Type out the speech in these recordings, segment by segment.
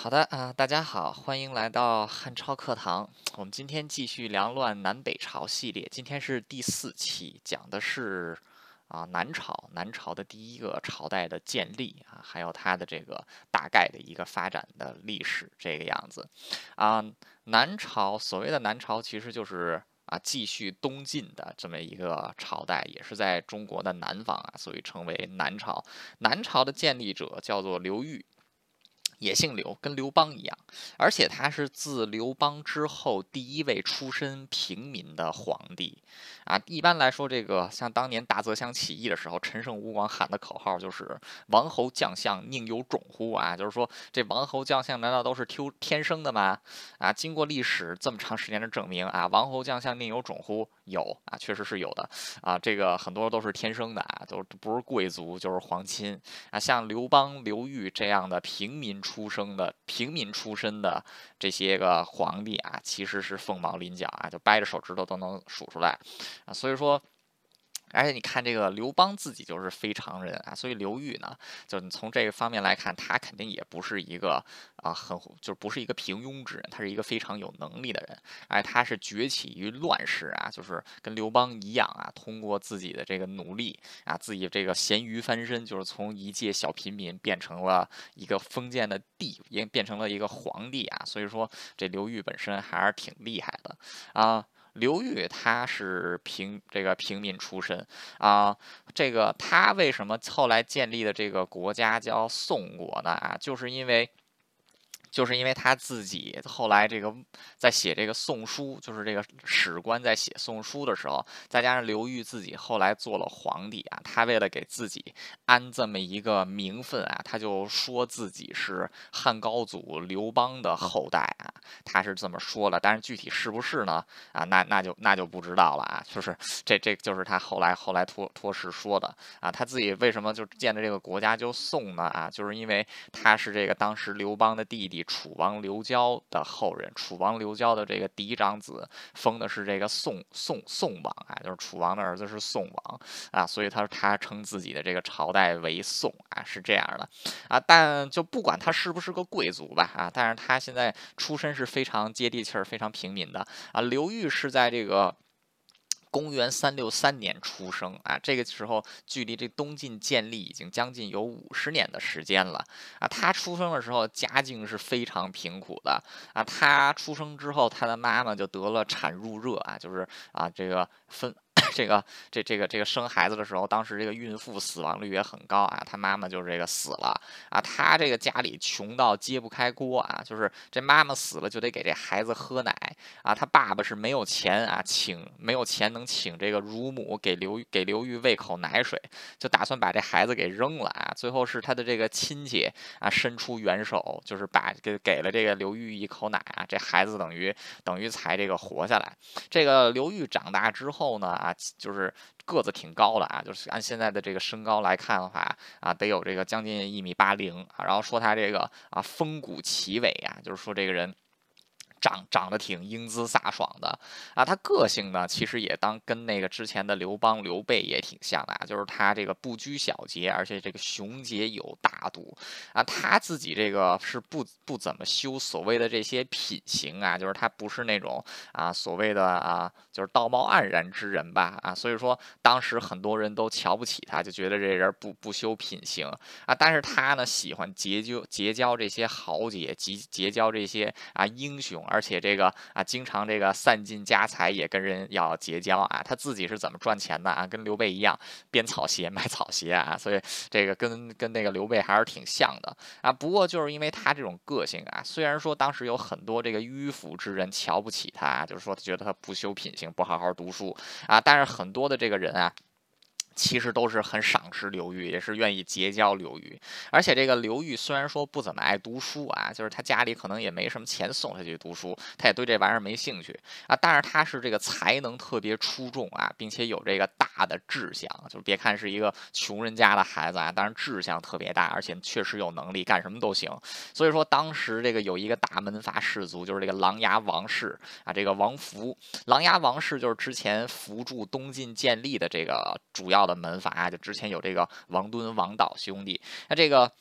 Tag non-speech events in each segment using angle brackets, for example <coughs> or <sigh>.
好的啊，大家好，欢迎来到汉超课堂。我们今天继续梁乱南北朝系列，今天是第四期，讲的是啊南朝，南朝的第一个朝代的建立啊，还有它的这个大概的一个发展的历史这个样子啊。南朝所谓的南朝，其实就是啊继续东晋的这么一个朝代，也是在中国的南方啊，所以称为南朝。南朝的建立者叫做刘裕。也姓刘，跟刘邦一样，而且他是自刘邦之后第一位出身平民的皇帝啊。一般来说，这个像当年大泽乡起义的时候，陈胜吴广喊的口号就是“王侯将相宁有种乎”啊，就是说这王侯将相难道都是天天生的吗？啊，经过历史这么长时间的证明啊，王侯将相宁有种乎？有啊，确实是有的啊。这个很多都是天生的啊，都不是贵族就是皇亲啊。像刘邦、刘裕这样的平民。出生的平民出身的这些个皇帝啊，其实是凤毛麟角啊，就掰着手指头都能数出来啊，所以说。而且你看这个刘邦自己就是非常人啊，所以刘裕呢，就你从这个方面来看，他肯定也不是一个啊很就不是一个平庸之人，他是一个非常有能力的人。哎，他是崛起于乱世啊，就是跟刘邦一样啊，通过自己的这个努力啊，自己这个咸鱼翻身，就是从一介小平民变成了一个封建的帝，也变成了一个皇帝啊。所以说这刘裕本身还是挺厉害的啊。刘裕他是平这个平民出身啊，这个他为什么后来建立的这个国家叫宋国呢？啊，就是因为。就是因为他自己后来这个在写这个宋书，就是这个史官在写宋书的时候，再加上刘裕自己后来做了皇帝啊，他为了给自己安这么一个名分啊，他就说自己是汉高祖刘邦的后代啊，他是这么说的。但是具体是不是呢？啊，那那就那就不知道了啊。就是这这就是他后来后来托托事说的啊，他自己为什么就建的这个国家就宋呢？啊，就是因为他是这个当时刘邦的弟弟。楚王刘交的后人，楚王刘交的这个嫡长子封的是这个宋宋宋王啊，就是楚王的儿子是宋王啊，所以他他称自己的这个朝代为宋啊，是这样的啊。但就不管他是不是个贵族吧啊，但是他现在出身是非常接地气儿、非常平民的啊。刘裕是在这个。公元三六三年出生啊，这个时候距离这东晋建立已经将近有五十年的时间了啊。他出生的时候家境是非常贫苦的啊。他出生之后，他的妈妈就得了产褥热啊，就是啊这个分。这个这这个这个生孩子的时候，当时这个孕妇死亡率也很高啊。他妈妈就是这个死了啊。他这个家里穷到揭不开锅啊，就是这妈妈死了就得给这孩子喝奶啊。他爸爸是没有钱啊，请没有钱能请这个乳母给刘给刘裕喂口奶水，就打算把这孩子给扔了啊。最后是他的这个亲戚啊伸出援手，就是把给给了这个刘裕一口奶啊。这孩子等于等于才这个活下来。这个刘裕长大之后呢啊。就是个子挺高的啊，就是按现在的这个身高来看的话啊，得有这个将近一米八零啊。然后说他这个啊风骨奇伟啊，就是说这个人。长长得挺英姿飒爽的啊，他个性呢，其实也当跟那个之前的刘邦、刘备也挺像的啊，就是他这个不拘小节，而且这个雄杰有大度啊，他自己这个是不不怎么修所谓的这些品行啊，就是他不是那种啊所谓的啊就是道貌岸然之人吧啊，所以说当时很多人都瞧不起他，就觉得这人不不修品行啊，但是他呢喜欢结交结交这些豪杰，结结交这些啊英雄。而且这个啊，经常这个散尽家财也跟人要结交啊，他自己是怎么赚钱的啊？跟刘备一样编草鞋 <laughs> 卖草鞋啊，所以这个跟跟那个刘备还是挺像的啊。不过就是因为他这种个性啊，虽然说当时有很多这个迂腐之人瞧不起他，就是说他觉得他不修品行，不好好读书啊，但是很多的这个人啊。其实都是很赏识刘裕，也是愿意结交刘裕。而且这个刘裕虽然说不怎么爱读书啊，就是他家里可能也没什么钱送他去读书，他也对这玩意儿没兴趣啊。但是他是这个才能特别出众啊，并且有这个大的志向，就是别看是一个穷人家的孩子啊，但是志向特别大，而且确实有能力，干什么都行。所以说当时这个有一个大门阀士族，就是这个琅琊王氏啊，这个王福，琅琊王氏就是之前扶助东晋建立的这个主要。的门阀啊，就之前有这个王敦、王导兄弟，那这个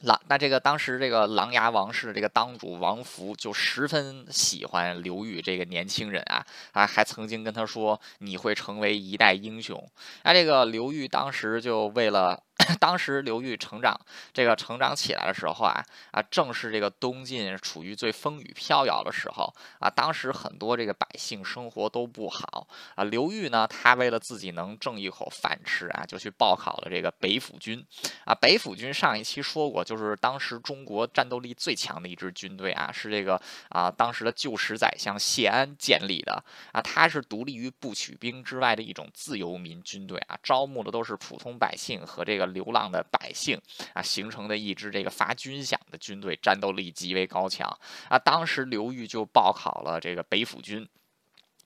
琅那这个当时这个琅琊王氏的这个当主王福就十分喜欢刘裕这个年轻人啊啊，还曾经跟他说你会成为一代英雄。那这个刘裕当时就为了。<coughs> 当时刘裕成长，这个成长起来的时候啊啊，正是这个东晋处于最风雨飘摇的时候啊。当时很多这个百姓生活都不好啊。刘裕呢，他为了自己能挣一口饭吃啊，就去报考了这个北府军啊。北府军上一期说过，就是当时中国战斗力最强的一支军队啊，是这个啊当时的旧时宰相谢安建立的啊。他是独立于不取兵之外的一种自由民军队啊，招募的都是普通百姓和这个。流浪的百姓啊，形成的一支这个发军饷的军队，战斗力极为高强啊。当时刘裕就报考了这个北府军。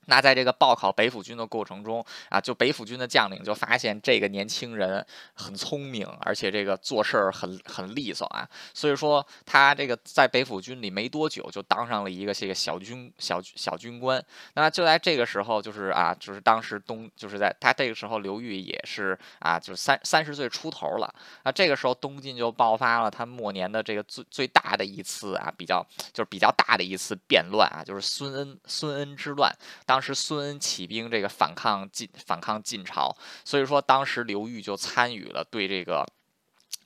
那在这个报考北府军的过程中啊，就北府军的将领就发现这个年轻人很聪明，而且这个做事儿很很利索啊，所以说他这个在北府军里没多久就当上了一个这个小军小小军官。那就在这个时候，就是啊，就是当时东就是在他这个时候，刘裕也是啊，就是三三十岁出头了。那这个时候东晋就爆发了他末年的这个最最大的一次啊，比较就是比较大的一次变乱啊，就是孙恩孙恩之乱。当当时孙恩起兵，这个反抗晋反抗晋朝，所以说当时刘裕就参与了对这个。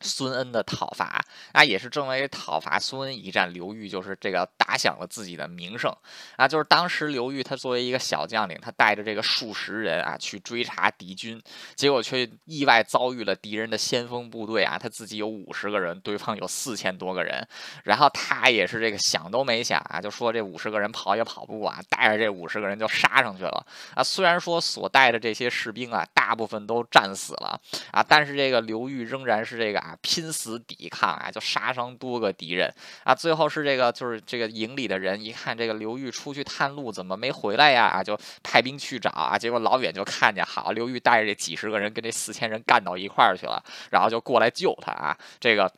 孙恩的讨伐啊，也是正为讨伐孙恩一战，刘裕就是这个打响了自己的名声啊。就是当时刘裕他作为一个小将领，他带着这个数十人啊去追查敌军，结果却意外遭遇了敌人的先锋部队啊。他自己有五十个人，对方有四千多个人，然后他也是这个想都没想啊，就说这五十个人跑也跑不过啊，带着这五十个人就杀上去了啊。虽然说所带的这些士兵啊，大部分都战死了啊，但是这个刘裕仍然是这个啊。拼死抵抗啊，就杀伤多个敌人啊，最后是这个，就是这个营里的人一看这个刘裕出去探路，怎么没回来呀？啊，就派兵去找啊，结果老远就看见，好，刘裕带着这几十个人跟这四千人干到一块儿去了，然后就过来救他啊，这个。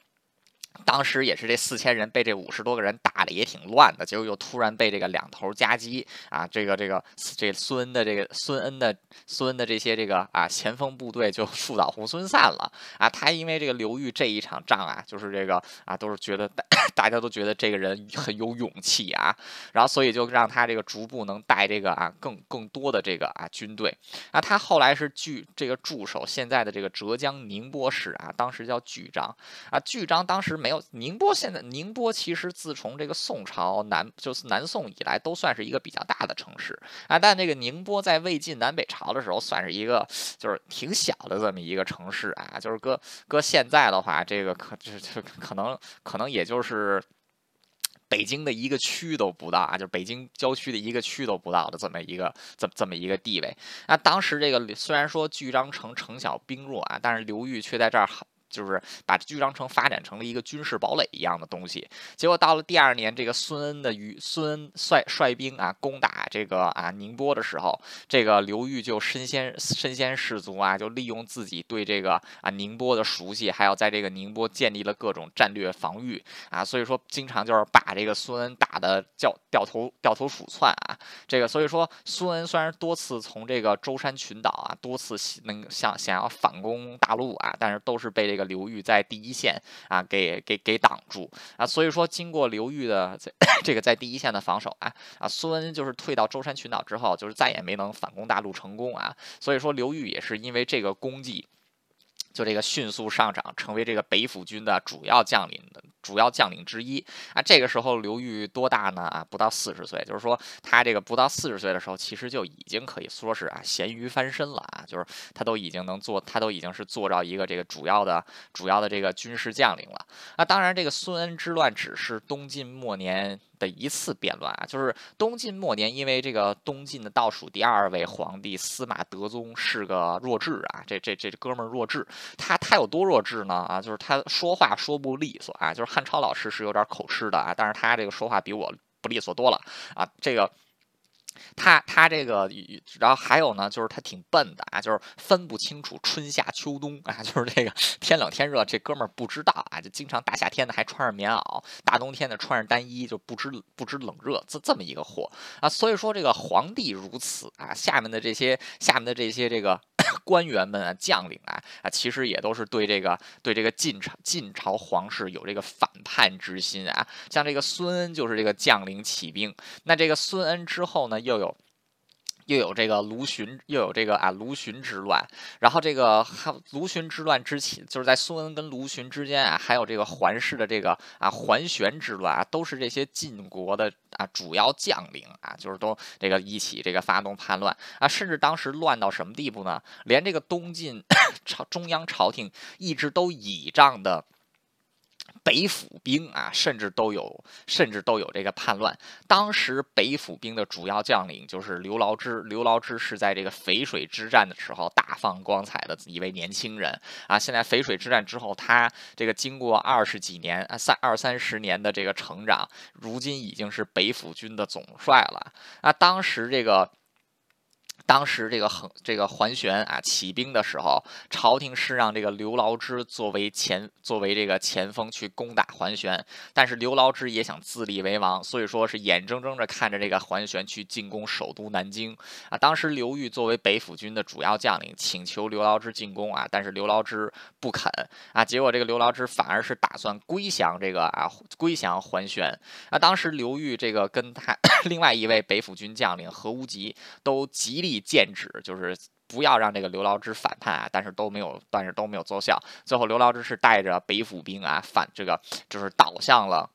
当时也是这四千人被这五十多个人打的也挺乱的，结果又突然被这个两头夹击啊，这个这个这孙恩的这个孙恩的孙恩的这些这个啊前锋部队就树倒猢狲散了啊。他因为这个刘裕这一场仗啊，就是这个啊都是觉得大家都觉得这个人很有勇气啊，然后所以就让他这个逐步能带这个啊更更多的这个啊军队啊。他后来是据这个驻守现在的这个浙江宁波市啊，当时叫巨章啊，巨章当时没有。宁波现在，宁波其实自从这个宋朝南就是南宋以来，都算是一个比较大的城市啊。但这个宁波在魏晋南北朝的时候，算是一个就是挺小的这么一个城市啊。就是搁搁现在的话，这个可就就可能可能也就是北京的一个区都不到啊，就北京郊区的一个区都不到的这么一个这这么一个地位。那当时这个虽然说巨章城城小兵弱啊，但是刘裕却在这儿。就是把巨章城发展成了一个军事堡垒一样的东西，结果到了第二年，这个孙恩的与孙恩率率兵啊攻打这个啊宁波的时候，这个刘裕就身先身先士卒啊，就利用自己对这个啊宁波的熟悉，还有在这个宁波建立了各种战略防御啊，所以说经常就是把这个孙恩打的叫掉头掉头鼠窜啊，这个所以说孙恩虽然多次从这个舟山群岛啊多次能想想要反攻大陆啊，但是都是被这个。刘裕在第一线啊，给给给挡住啊，所以说经过刘裕的 <coughs> 这个在第一线的防守啊啊，孙恩就是退到舟山群岛之后，就是再也没能反攻大陆成功啊，所以说刘裕也是因为这个功绩。就这个迅速上涨，成为这个北府军的主要将领的主要将领之一啊。这个时候刘裕多大呢？啊，不到四十岁，就是说他这个不到四十岁的时候，其实就已经可以说是啊咸鱼翻身了啊，就是他都已经能做，他都已经是做到一个这个主要的主要的这个军事将领了。那当然，这个孙恩之乱只是东晋末年。的一次变乱啊，就是东晋末年，因为这个东晋的倒数第二位皇帝司马德宗是个弱智啊，这这这哥们儿弱智，他他有多弱智呢？啊，就是他说话说不利索啊，就是汉超老师是有点口吃的啊，但是他这个说话比我不利索多了啊，这个。他他这个，然后还有呢，就是他挺笨的啊，就是分不清楚春夏秋冬啊，<laughs> 就是这个天冷天热，这哥们儿不知道啊，就经常大夏天的还穿着棉袄，大冬天的穿着单衣，就不知不知冷热，这这么一个货啊。所以说这个皇帝如此啊，下面的这些下面的这些这个官员们啊、将领啊啊，其实也都是对这个对这个晋朝晋朝皇室有这个反叛之心啊。像这个孙恩就是这个将领起兵，那这个孙恩之后呢，又有。又有这个卢循，又有这个啊卢循之乱，然后这个卢循之乱之起，就是在孙恩跟卢循之间啊，还有这个桓氏的这个啊桓玄之乱啊，都是这些晋国的啊主要将领啊，就是都这个一起这个发动叛乱啊，甚至当时乱到什么地步呢？连这个东晋 <coughs> 朝中央朝廷一直都倚仗的。北府兵啊，甚至都有，甚至都有这个叛乱。当时北府兵的主要将领就是刘牢之。刘牢之是在这个淝水之战的时候大放光彩的一位年轻人啊。现在淝水之战之后，他这个经过二十几年啊，三二三十年的这个成长，如今已经是北府军的总帅了。啊，当时这个。当时这个横这个桓玄啊起兵的时候，朝廷是让这个刘牢之作为前作为这个前锋去攻打桓玄，但是刘牢之也想自立为王，所以说是眼睁睁着看着这个桓玄去进攻首都南京啊。当时刘裕作为北府军的主要将领，请求刘牢之进攻啊，但是刘牢之不肯啊。结果这个刘牢之反而是打算归降这个啊归降桓玄啊。当时刘裕这个跟他 <coughs> 另外一位北府军将领何无极都极力。剑指就是不要让这个刘牢之反叛啊，但是都没有，但是都没有奏效。最后刘牢之是带着北府兵啊反这个，就是倒向了。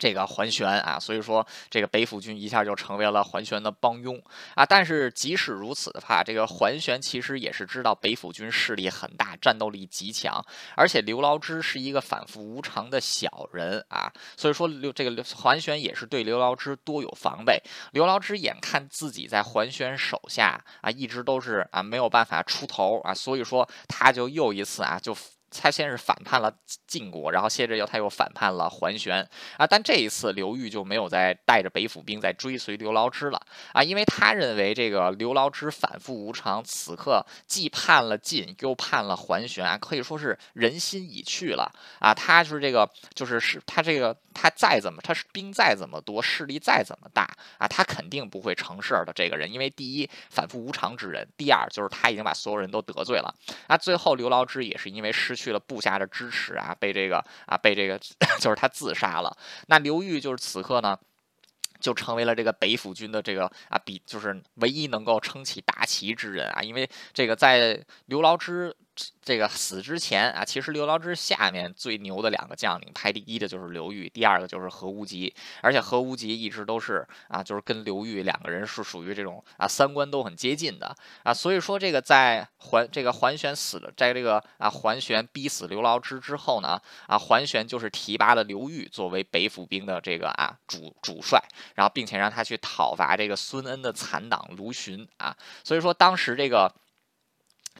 这个桓玄啊，所以说这个北府军一下就成为了桓玄的帮佣啊。但是即使如此的话，这个桓玄其实也是知道北府军势力很大，战斗力极强，而且刘牢之是一个反复无常的小人啊。所以说刘这个桓玄也是对刘牢之多有防备。刘牢之眼看自己在桓玄手下啊，一直都是啊没有办法出头啊，所以说他就又一次啊就。他先是反叛了晋国，然后接着又他又反叛了桓玄啊，但这一次刘裕就没有再带着北府兵在追随刘牢之了啊，因为他认为这个刘牢之反复无常，此刻既叛了晋，又叛了桓玄啊，可以说是人心已去了啊。他就是这个，就是是他这个，他再怎么，他是兵再怎么多，势力再怎么大啊，他肯定不会成事儿的。这个人，因为第一反复无常之人，第二就是他已经把所有人都得罪了啊。最后刘牢之也是因为失。去了部下的支持啊，被这个啊，被这个 <laughs> 就是他自杀了。那刘裕就是此刻呢。就成为了这个北府军的这个啊，比就是唯一能够撑起大旗之人啊，因为这个在刘牢之这个死之前啊，其实刘牢之下面最牛的两个将领，排第一的就是刘裕，第二个就是何无极，而且何无极一直都是啊，就是跟刘裕两个人是属于这种啊三观都很接近的啊，所以说这个在桓这个桓玄死了，在这个啊桓玄逼死刘牢之之后呢，啊桓玄就是提拔了刘裕作为北府兵的这个啊主主帅。然后，并且让他去讨伐这个孙恩的残党卢循啊，所以说当时这个。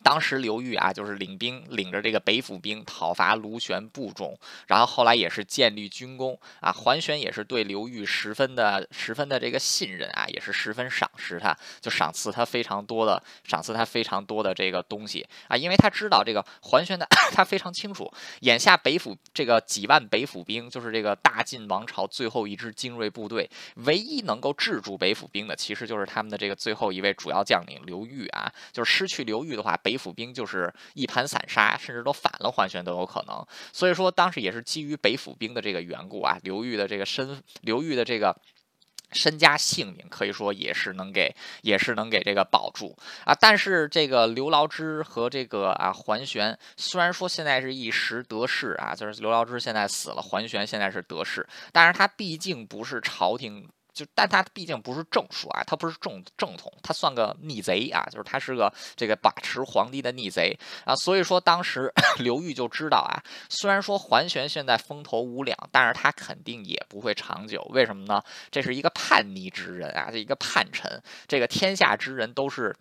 当时刘裕啊，就是领兵领着这个北府兵讨伐卢玄部众，然后后来也是建立军功啊。桓玄也是对刘裕十分的、十分的这个信任啊，也是十分赏识他，就赏赐他非常多的、赏赐他非常多的这个东西啊。因为他知道这个桓玄的，<clears throat> 他非常清楚，眼下北府这个几万北府兵，就是这个大晋王朝最后一支精锐部队，唯一能够制住北府兵的，其实就是他们的这个最后一位主要将领刘裕啊。就是失去刘裕的话，北。北府兵就是一盘散沙，甚至都反了桓玄都有可能。所以说，当时也是基于北府兵的这个缘故啊，刘裕的这个身，刘裕的这个身家性命，可以说也是能给，也是能给这个保住啊。但是这个刘牢之和这个啊桓玄，虽然说现在是一时得势啊，就是刘牢之现在死了，桓玄现在是得势，但是他毕竟不是朝廷。就，但他毕竟不是正数啊，他不是正正统，他算个逆贼啊，就是他是个这个把持皇帝的逆贼啊，所以说当时 <clears throat> 刘裕就知道啊，虽然说桓玄现在风头无两，但是他肯定也不会长久，为什么呢？这是一个叛逆之人啊，这一个叛臣，这个天下之人都是。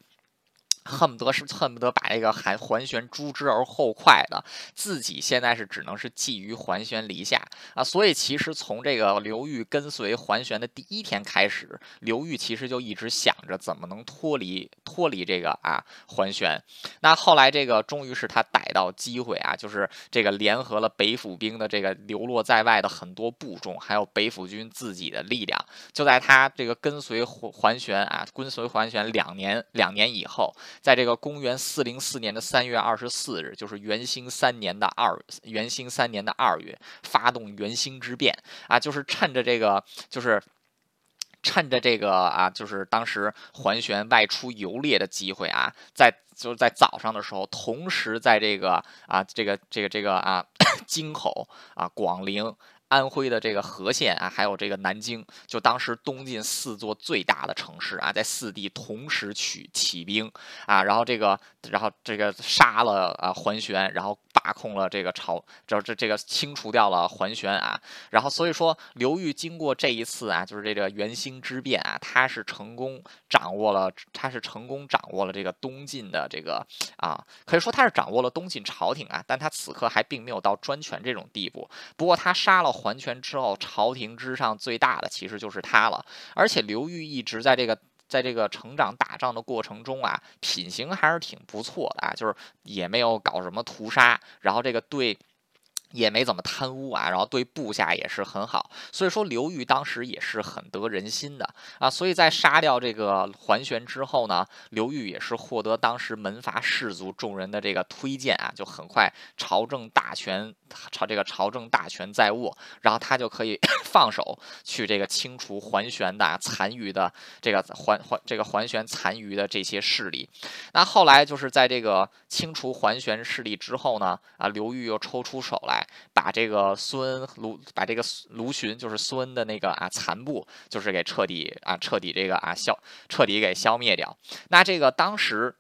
恨不得是恨不得把这个桓桓玄诛之而后快的，自己现在是只能是寄于桓玄篱下啊，所以其实从这个刘裕跟随桓玄的第一天开始，刘裕其实就一直想着怎么能脱离脱离这个啊桓玄。那后来这个终于是他逮到机会啊，就是这个联合了北府兵的这个流落在外的很多部众，还有北府军自己的力量，就在他这个跟随桓桓玄啊，跟随桓玄两年两年以后，<laughs> 在这个公元四零四年的三月二十四日，就是元兴三年的二元兴三年的二月，发动元兴之变啊，就是趁着这个就是。趁着这个啊，就是当时桓玄外出游猎的机会啊，在就是在早上的时候，同时在这个啊，这个这个这个啊，<coughs> 京口啊，广陵。安徽的这个和县啊，还有这个南京，就当时东晋四座最大的城市啊，在四地同时取起兵啊，然后这个，然后这个杀了啊桓玄，然后把控了这个朝，这这这个清除掉了桓玄啊，然后所以说刘裕经过这一次啊，就是这个元兴之变啊，他是成功掌握了，他是成功掌握了这个东晋的这个啊，可以说他是掌握了东晋朝廷啊，但他此刻还并没有到专权这种地步，不过他杀了。还权之后，朝廷之上最大的其实就是他了。而且刘裕一直在这个在这个成长打仗的过程中啊，品行还是挺不错的啊，就是也没有搞什么屠杀，然后这个对。也没怎么贪污啊，然后对部下也是很好，所以说刘裕当时也是很得人心的啊。所以在杀掉这个桓玄之后呢，刘裕也是获得当时门阀士族众人的这个推荐啊，就很快朝政大权朝这个朝政大权在握，然后他就可以 <coughs> 放手去这个清除桓玄的残余的这个桓桓这个桓玄残余的这些势力。那后来就是在这个清除桓玄势力之后呢，啊，刘裕又抽出手来。把这个孙卢，把这个卢循，就是孙恩的那个啊残部，就是给彻底啊彻底这个啊消彻底给消灭掉。那这个当时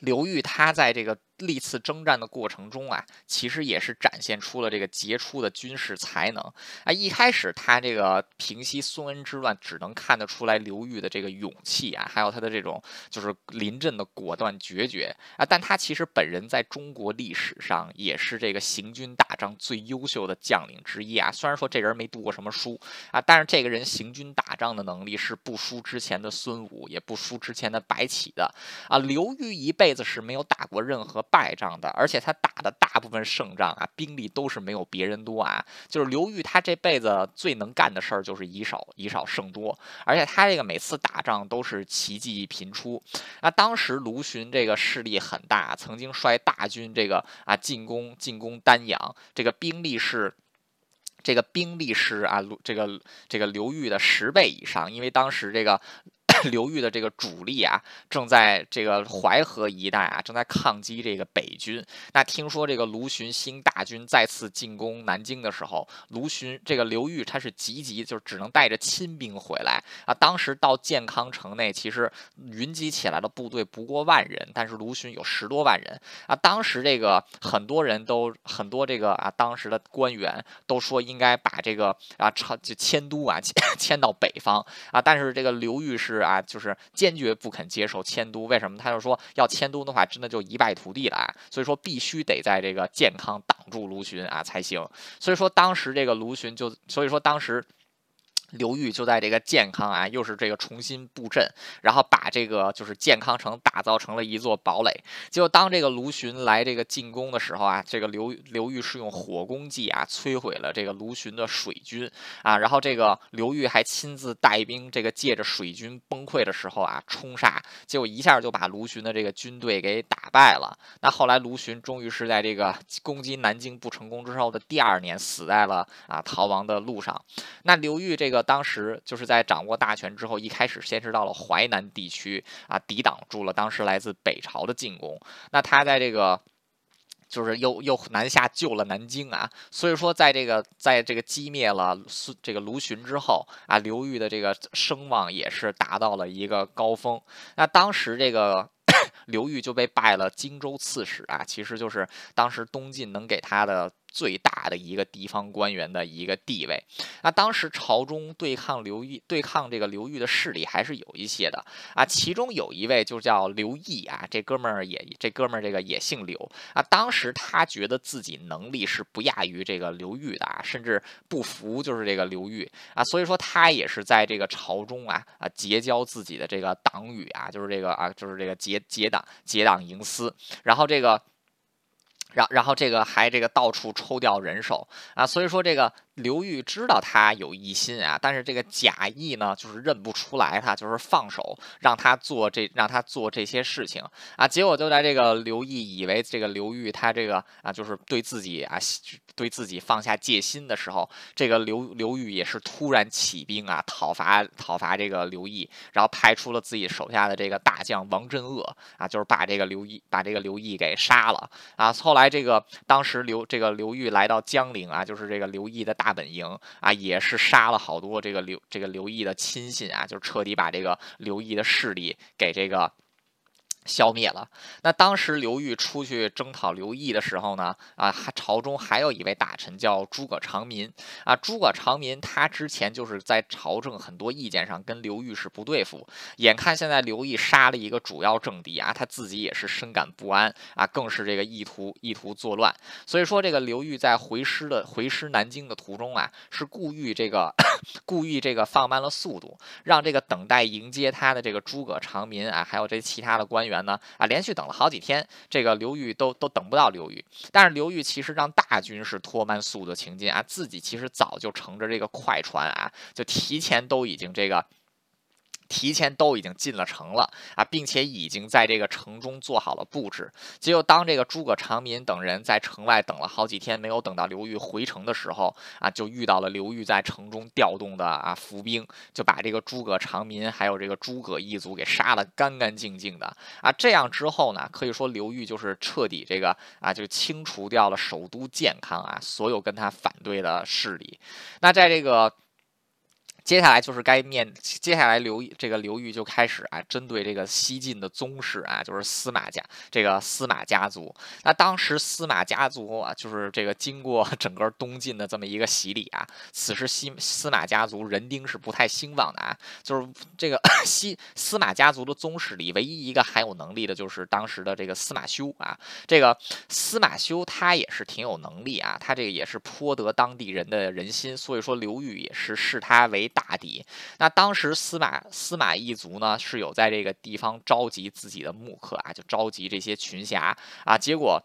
刘裕他在这个。历次征战的过程中啊，其实也是展现出了这个杰出的军事才能啊。一开始他这个平息孙恩之乱，只能看得出来刘裕的这个勇气啊，还有他的这种就是临阵的果断决绝啊。但他其实本人在中国历史上也是这个行军打仗最优秀的将领之一啊。虽然说这人没读过什么书啊，但是这个人行军打仗的能力是不输之前的孙武，也不输之前的白起的啊。刘裕一辈子是没有打过任何。败仗的，而且他打的大部分胜仗啊，兵力都是没有别人多啊。就是刘裕，他这辈子最能干的事儿就是以少以少胜多，而且他这个每次打仗都是奇迹频出。那当时卢循这个势力很大，曾经率大军这个啊进攻进攻丹阳，这个兵力是这个兵力是啊这个这个刘裕的十倍以上，因为当时这个。<laughs> 刘裕的这个主力啊，正在这个淮河一带啊，正在抗击这个北军。那听说这个卢循新大军再次进攻南京的时候，卢循这个刘裕他是急急，就只能带着亲兵回来啊。当时到建康城内，其实云集起来的部队不过万人，但是卢循有十多万人啊。当时这个很多人都很多这个啊，当时的官员都说应该把这个啊朝就迁都啊迁迁到北方啊，但是这个刘裕是。啊，就是坚决不肯接受迁都，为什么？他就说要迁都的话，真的就一败涂地了啊！所以说必须得在这个健康挡住卢循啊才行。所以说当时这个卢循就，所以说当时。刘裕就在这个健康啊，又是这个重新布阵，然后把这个就是健康城打造成了一座堡垒。结果当这个卢循来这个进攻的时候啊，这个刘刘裕是用火攻计啊摧毁了这个卢循的水军啊，然后这个刘裕还亲自带兵，这个借着水军崩溃的时候啊冲杀，结果一下就把卢循的这个军队给打败了。那后来卢循终于是在这个攻击南京不成功之后的第二年死在了啊逃亡的路上。那刘裕这个。当时就是在掌握大权之后，一开始先是到了淮南地区啊，抵挡住了当时来自北朝的进攻。那他在这个就是又又南下救了南京啊，所以说在这个在这个击灭了这个卢循之后啊，刘裕的这个声望也是达到了一个高峰。那当时这个。<coughs> 刘裕就被拜了荆州刺史啊，其实就是当时东晋能给他的最大的一个地方官员的一个地位。那当时朝中对抗刘裕、对抗这个刘裕的势力还是有一些的啊，其中有一位就叫刘毅啊，这哥们儿也这哥们儿这个也姓刘啊。当时他觉得自己能力是不亚于这个刘裕的啊，甚至不服就是这个刘裕啊，所以说他也是在这个朝中啊啊结交自己的这个党羽啊，就是这个啊就是这个结结党结党营私，然后这个。然然后这个还这个到处抽调人手啊，所以说这个。刘裕知道他有异心啊，但是这个贾谊呢，就是认不出来他，就是放手让他做这让他做这些事情啊。结果就在这个刘毅以为这个刘裕他这个啊，就是对自己啊，对自己放下戒心的时候，这个刘刘裕也是突然起兵啊，讨伐讨伐这个刘毅，然后派出了自己手下的这个大将王镇恶啊，就是把这个刘毅把这个刘毅给杀了啊。后来这个当时刘这个刘裕来到江陵啊，就是这个刘毅的大。大本营啊，也是杀了好多这个刘这个刘毅的亲信啊，就彻底把这个刘毅的势力给这个。消灭了。那当时刘裕出去征讨刘毅的时候呢，啊，朝中还有一位大臣叫诸葛长民啊。诸葛长民他之前就是在朝政很多意见上跟刘裕是不对付。眼看现在刘毅杀了一个主要政敌啊，他自己也是深感不安啊，更是这个意图意图作乱。所以说这个刘裕在回师的回师南京的途中啊，是故意这个 <coughs> 故意这个放慢了速度，让这个等待迎接他的这个诸葛长民啊，还有这其他的官员。呢啊，连续等了好几天，这个刘裕都都等不到刘裕。但是刘裕其实让大军是拖慢速度前进啊，自己其实早就乘着这个快船啊，就提前都已经这个。提前都已经进了城了啊，并且已经在这个城中做好了布置。结果当这个诸葛长民等人在城外等了好几天，没有等到刘裕回城的时候啊，就遇到了刘裕在城中调动的啊伏兵，就把这个诸葛长民还有这个诸葛一族给杀了干干净净的啊。这样之后呢，可以说刘裕就是彻底这个啊，就清除掉了首都健康啊所有跟他反对的势力。那在这个。接下来就是该面，接下来刘这个刘裕就开始啊，针对这个西晋的宗室啊，就是司马家这个司马家族。那当时司马家族啊，就是这个经过整个东晋的这么一个洗礼啊，此时西司马家族人丁是不太兴旺的啊。就是这个西司马家族的宗室里，唯一一个还有能力的，就是当时的这个司马修啊。这个司马修他也是挺有能力啊，他这个也是颇得当地人的人心，所以说刘裕也是视他为。大敌，那当时司马司马一族呢是有在这个地方召集自己的木客啊，就召集这些群侠啊，结果。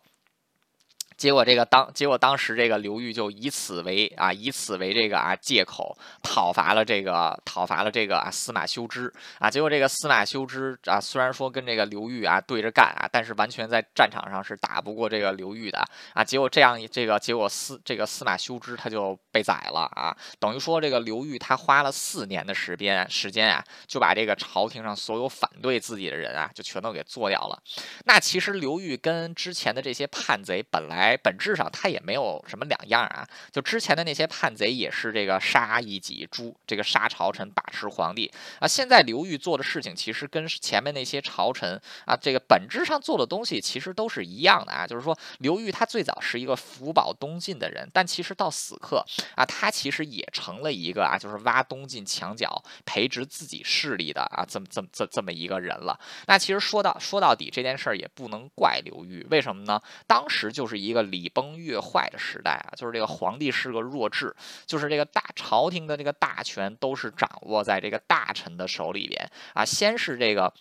结果这个当结果当时这个刘裕就以此为啊以此为这个啊借口讨伐了这个讨伐了这个啊司马修之啊结果这个司马修之啊虽然说跟这个刘裕啊对着干啊但是完全在战场上是打不过这个刘裕的啊结果这样这个结果司这个司马修之他就被宰了啊等于说这个刘裕他花了四年的时间时间啊就把这个朝廷上所有反对自己的人啊就全都给做掉了那其实刘裕跟之前的这些叛贼本来。哎，本质上他也没有什么两样啊。就之前的那些叛贼也是这个杀一己诛，这个杀朝臣把持皇帝啊。现在刘裕做的事情其实跟前面那些朝臣啊，这个本质上做的东西其实都是一样的啊。就是说，刘裕他最早是一个福保东晋的人，但其实到死刻啊，他其实也成了一个啊，就是挖东晋墙角、培植自己势力的啊，这么这么这这么一个人了。那其实说到说到底这件事儿也不能怪刘裕，为什么呢？当时就是一。一个礼崩乐坏的时代啊，就是这个皇帝是个弱智，就是这个大朝廷的这个大权都是掌握在这个大臣的手里边啊，先是这个。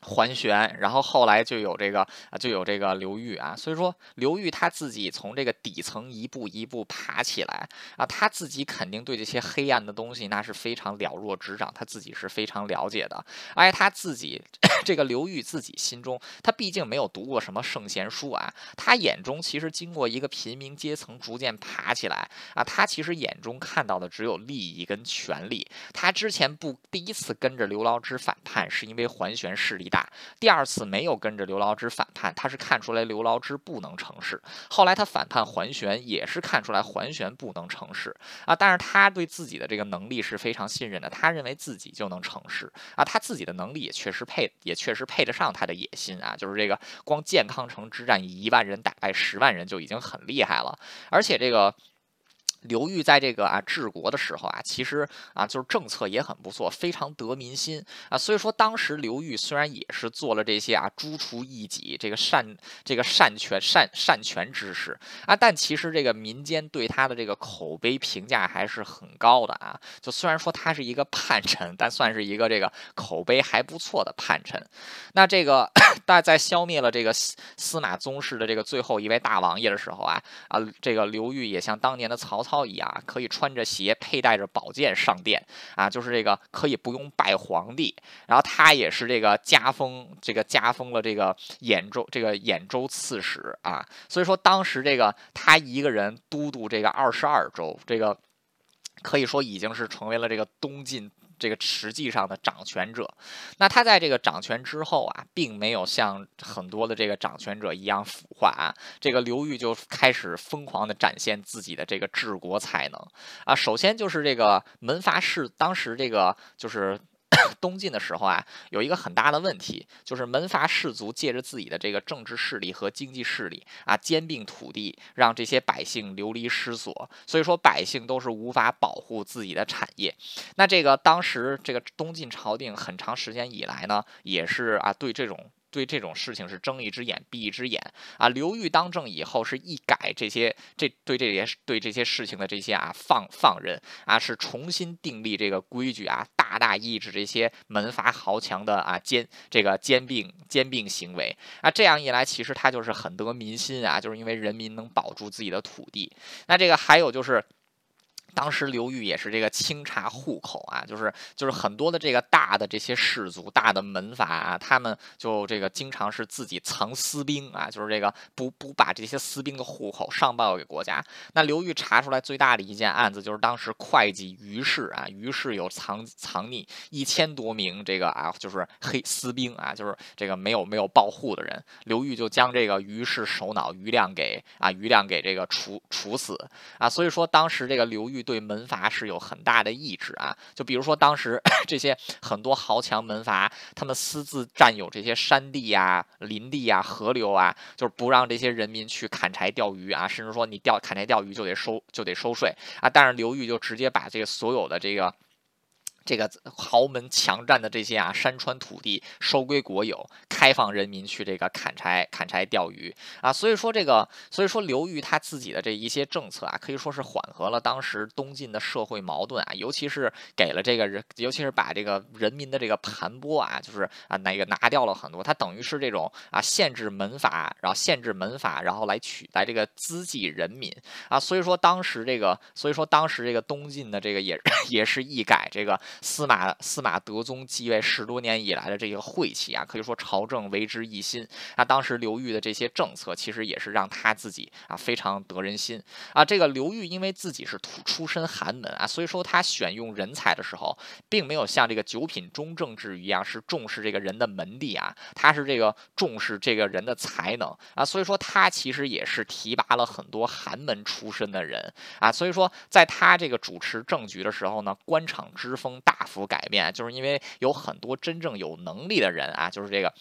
桓玄，然后后来就有这个啊，就有这个刘裕啊，所以说刘裕他自己从这个底层一步一步爬起来啊，他自己肯定对这些黑暗的东西那是非常了若指掌，他自己是非常了解的，而且他自己 <coughs> 这个刘裕自己心中，他毕竟没有读过什么圣贤书啊，他眼中其实经过一个平民阶层逐渐爬起来啊，他其实眼中看到的只有利益跟权力，他之前不第一次跟着刘牢之反叛，是因为桓玄势力。大。第二次没有跟着刘牢之反叛，他是看出来刘牢之不能成事。后来他反叛桓玄，也是看出来桓玄不能成事啊。但是他对自己的这个能力是非常信任的，他认为自己就能成事啊。他自己的能力也确实配，也确实配得上他的野心啊。就是这个光建康城之战，以一万人打败十万人就已经很厉害了，而且这个。刘裕在这个啊治国的时候啊，其实啊就是政策也很不错，非常得民心啊。所以说当时刘裕虽然也是做了这些啊诛除异己这个善这个善权善善权之事啊，但其实这个民间对他的这个口碑评价还是很高的啊。就虽然说他是一个叛臣，但算是一个这个口碑还不错的叛臣。那这个大在消灭了这个司司马宗室的这个最后一位大王爷的时候啊啊，这个刘裕也像当年的曹操。操一样，可以穿着鞋，佩戴着宝剑上殿啊，就是这个可以不用拜皇帝。然后他也是这个加封，这个加封了这个兖州这个兖州刺史啊。所以说当时这个他一个人都督这个二十二州，这个可以说已经是成为了这个东晋。这个实际上的掌权者，那他在这个掌权之后啊，并没有像很多的这个掌权者一样腐化啊。这个刘裕就开始疯狂的展现自己的这个治国才能啊。首先就是这个门阀士，当时这个就是。<coughs> 东晋的时候啊，有一个很大的问题，就是门阀士族借着自己的这个政治势力和经济势力啊，兼并土地，让这些百姓流离失所。所以说，百姓都是无法保护自己的产业。那这个当时这个东晋朝廷很长时间以来呢，也是啊，对这种。对这种事情是睁一只眼闭一只眼啊！刘裕当政以后是一改这些这对这些对这些事情的这些啊放放任啊，是重新订立这个规矩啊，大大抑制这些门阀豪强的啊兼这个兼并兼并行为啊。这样一来，其实他就是很得民心啊，就是因为人民能保住自己的土地。那这个还有就是。当时刘裕也是这个清查户口啊，就是就是很多的这个大的这些氏族、大的门阀啊，他们就这个经常是自己藏私兵啊，就是这个不不把这些私兵的户口上报给国家。那刘裕查出来最大的一件案子，就是当时会计于氏啊，于氏有藏藏匿一千多名这个啊，就是黑私兵啊，就是这个没有没有报户的人。刘裕就将这个于氏首脑于亮给啊于亮给这个处处死啊。所以说当时这个刘裕。对门阀是有很大的抑制啊，就比如说当时 <coughs> 这些很多豪强门阀，他们私自占有这些山地啊、林地啊、河流啊，就是不让这些人民去砍柴钓鱼啊，甚至说你钓砍柴钓鱼就得收就得收税啊，但是刘裕就直接把这个所有的这个。这个豪门强占的这些啊山川土地收归国有，开放人民去这个砍柴砍柴钓鱼啊，所以说这个所以说刘裕他自己的这一些政策啊，可以说是缓和了当时东晋的社会矛盾啊，尤其是给了这个人，尤其是把这个人民的这个盘剥啊，就是啊那个拿掉了很多，他等于是这种啊限制门阀，然后限制门阀，然后来取代这个资济人民啊，所以说当时这个所以说当时这个东晋的这个也 <laughs> 也是一改这个。司马司马德宗继位十多年以来的这个晦气啊，可以说朝政为之一新。那当时刘裕的这些政策，其实也是让他自己啊非常得人心啊。这个刘裕因为自己是土出身寒门啊，所以说他选用人才的时候，并没有像这个九品中正制一样是重视这个人的门第啊，他是这个重视这个人的才能啊。所以说他其实也是提拔了很多寒门出身的人啊。所以说在他这个主持政局的时候呢，官场之风。大幅改变，就是因为有很多真正有能力的人啊，就是这个。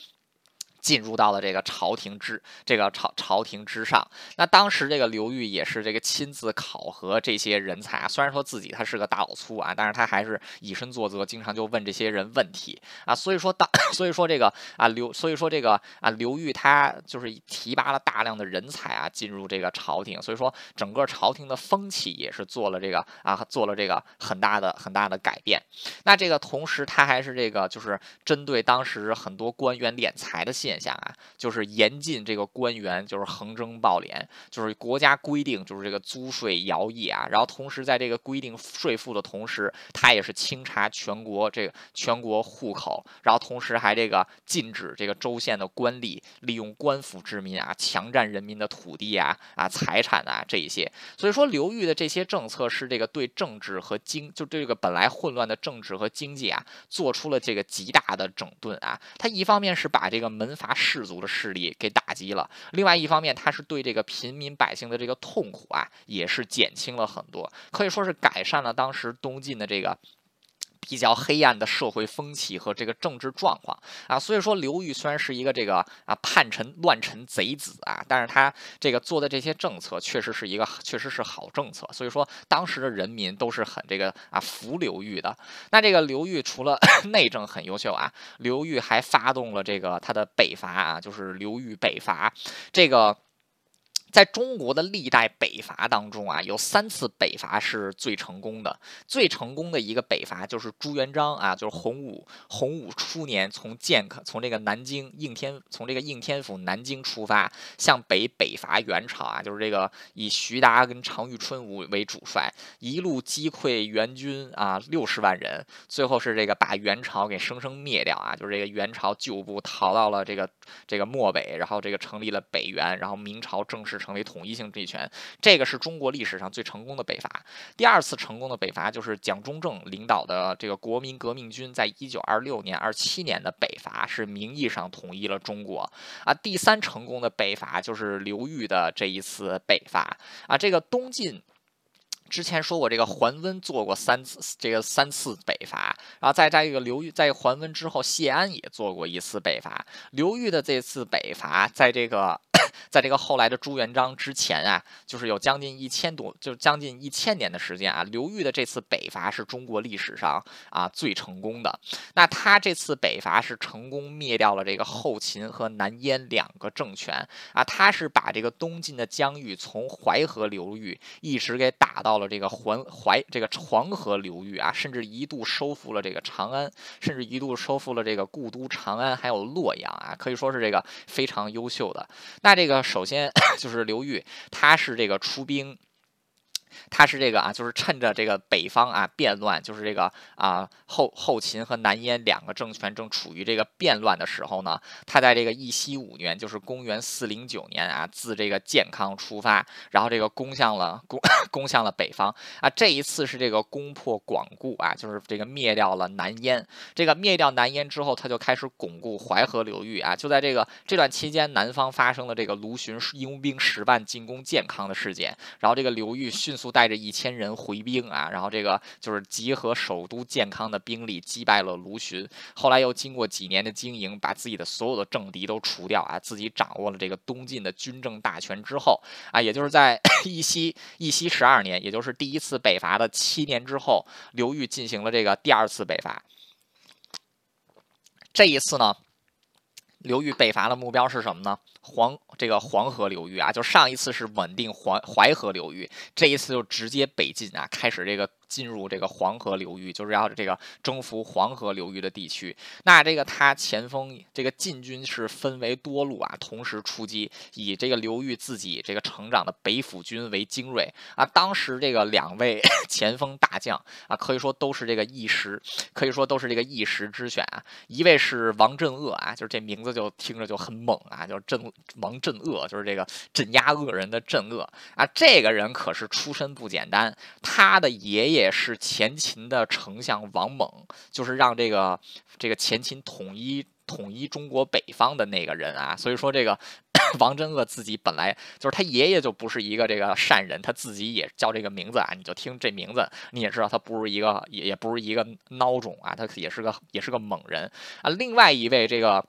进入到了这个朝廷之这个朝朝廷之上，那当时这个刘裕也是这个亲自考核这些人才啊。虽然说自己他是个大老粗啊，但是他还是以身作则，经常就问这些人问题啊。所以说当 <coughs> 所以说这个啊刘所以说这个啊刘裕他就是提拔了大量的人才啊进入这个朝廷，所以说整个朝廷的风气也是做了这个啊做了这个很大的很大的改变。那这个同时他还是这个就是针对当时很多官员敛财的现现象啊，就是严禁这个官员就是横征暴敛，就是国家规定就是这个租税徭役啊，然后同时在这个规定税负的同时，他也是清查全国这个全国户口，然后同时还这个禁止这个州县的官吏利用官府之民啊，强占人民的土地啊啊财产啊这一些，所以说刘裕的这些政策是这个对政治和经就对这个本来混乱的政治和经济啊，做出了这个极大的整顿啊，他一方面是把这个门发士族的势力给打击了，另外一方面他是对这个平民百姓的这个痛苦啊，也是减轻了很多，可以说是改善了当时东晋的这个。比较黑暗的社会风气和这个政治状况啊，所以说刘裕虽然是一个这个啊叛臣乱臣贼子啊，但是他这个做的这些政策确实是一个确实是好政策，所以说当时的人民都是很这个啊服刘裕的。那这个刘裕除了 <coughs> 内政很优秀啊，刘裕还发动了这个他的北伐啊，就是刘裕北伐这个。在中国的历代北伐当中啊，有三次北伐是最成功的。最成功的一个北伐就是朱元璋啊，就是洪武洪武初年从建康从这个南京应天从这个应天府南京出发，向北北伐元朝啊，就是这个以徐达跟常遇春为为主帅，一路击溃元军啊六十万人，最后是这个把元朝给生生灭掉啊，就是这个元朝旧部逃到了这个这个漠北，然后这个成立了北元，然后明朝正式。成为统一性政权，这个是中国历史上最成功的北伐。第二次成功的北伐就是蒋中正领导的这个国民革命军，在一九二六年、二七年的北伐是名义上统一了中国啊。第三成功的北伐就是刘裕的这一次北伐啊。这个东晋之前说过，这个桓温做过三次这个三次北伐，然后在在这个刘裕在桓温之后，谢安也做过一次北伐。刘裕的这次北伐，在这个。在这个后来的朱元璋之前啊，就是有将近一千多，就将近一千年的时间啊。刘裕的这次北伐是中国历史上啊最成功的。那他这次北伐是成功灭掉了这个后秦和南燕两个政权啊。他是把这个东晋的疆域从淮河流域一直给打到了这个环淮这个黄河流域啊，甚至一度收复了这个长安，甚至一度收复了这个故都长安，还有洛阳啊，可以说是这个非常优秀的。那这这个首先 <coughs> 就是刘裕，他是这个出兵。他是这个啊，就是趁着这个北方啊变乱，就是这个啊后后秦和南燕两个政权正处于这个变乱的时候呢，他在这个义熙五年，就是公元四零九年啊，自这个建康出发，然后这个攻向了攻 <coughs> 攻向了北方啊。这一次是这个攻破广固啊，就是这个灭掉了南燕。这个灭掉南燕之后，他就开始巩固淮河流域啊。就在这个这段期间，南方发生了这个卢循拥兵十万进攻建康的事件，然后这个刘裕迅速。带着一千人回兵啊，然后这个就是集合首都建康的兵力，击败了卢循。后来又经过几年的经营，把自己的所有的政敌都除掉啊，自己掌握了这个东晋的军政大权之后啊，也就是在义熙义熙十二年，也就是第一次北伐的七年之后，刘裕进行了这个第二次北伐。这一次呢，刘裕北伐的目标是什么呢？黄这个黄河流域啊，就上一次是稳定淮淮河流域，这一次就直接北进啊，开始这个。进入这个黄河流域，就是要这个征服黄河流域的地区。那这个他前锋这个晋军是分为多路啊，同时出击，以这个刘裕自己这个成长的北府军为精锐啊。当时这个两位 <coughs> 前锋大将啊，可以说都是这个一时，可以说都是这个一时之选啊。一位是王镇恶啊，就是这名字就听着就很猛啊，就是镇王镇恶，就是这个镇压恶人的镇恶啊。这个人可是出身不简单，他的爷爷。也是前秦的丞相王猛，就是让这个这个前秦统一统一中国北方的那个人啊。所以说，这个 <clears throat> 王真恶自己本来就是他爷爷就不是一个这个善人，他自己也叫这个名字啊。你就听这名字，你也知道他不是一个也也不是一个孬种啊，他也是个也是个猛人啊。另外一位这个。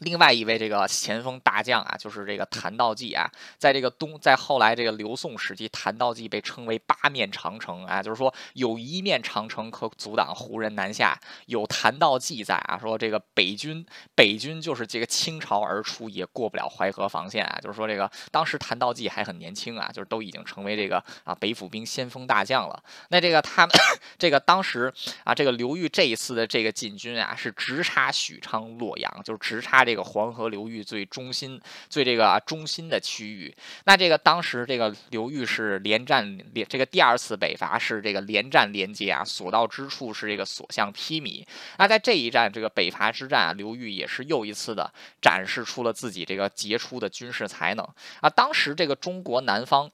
另外一位这个前锋大将啊，就是这个谭道济啊，在这个东，在后来这个刘宋时期，谭道济被称为八面长城啊，就是说有一面长城可阻挡胡人南下，有谭道济在啊，说这个北军北军就是这个倾巢而出也过不了淮河防线啊，就是说这个当时谭道济还很年轻啊，就是都已经成为这个啊北府兵先锋大将了。那这个他 <coughs> 这个当时啊，这个刘裕这一次的这个进军啊，是直插许昌、洛阳，就是直插。这个黄河流域最中心、最这个中心的区域。那这个当时这个刘裕是连战连这个第二次北伐是这个连战连接啊，所到之处是这个所向披靡。那在这一战这个北伐之战啊，刘裕也是又一次的展示出了自己这个杰出的军事才能啊。当时这个中国南方。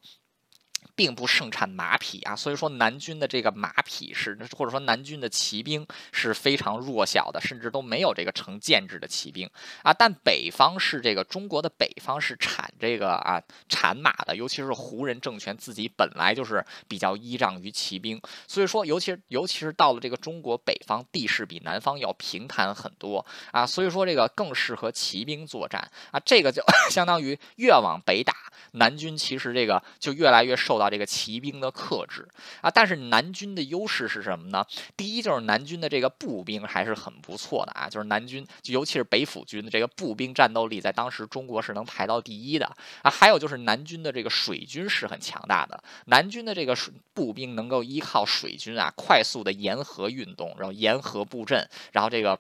并不盛产马匹啊，所以说南军的这个马匹是，或者说南军的骑兵是非常弱小的，甚至都没有这个成建制的骑兵。啊。但北方是这个中国的北方是产这个啊产马的，尤其是胡人政权自己本来就是比较依仗于骑兵，所以说尤其尤其是到了这个中国北方，地势比南方要平坦很多。啊，所以说这个更适合骑兵作战。啊，这个就 <laughs> 相当于越往北打，南军其实这个就越来越受到。这个骑兵的克制啊，但是南军的优势是什么呢？第一就是南军的这个步兵还是很不错的啊，就是南军，尤其是北府军的这个步兵战斗力，在当时中国是能排到第一的啊。还有就是南军的这个水军是很强大的，南军的这个水步兵能够依靠水军啊，快速的沿河运动，然后沿河布阵，然后这个。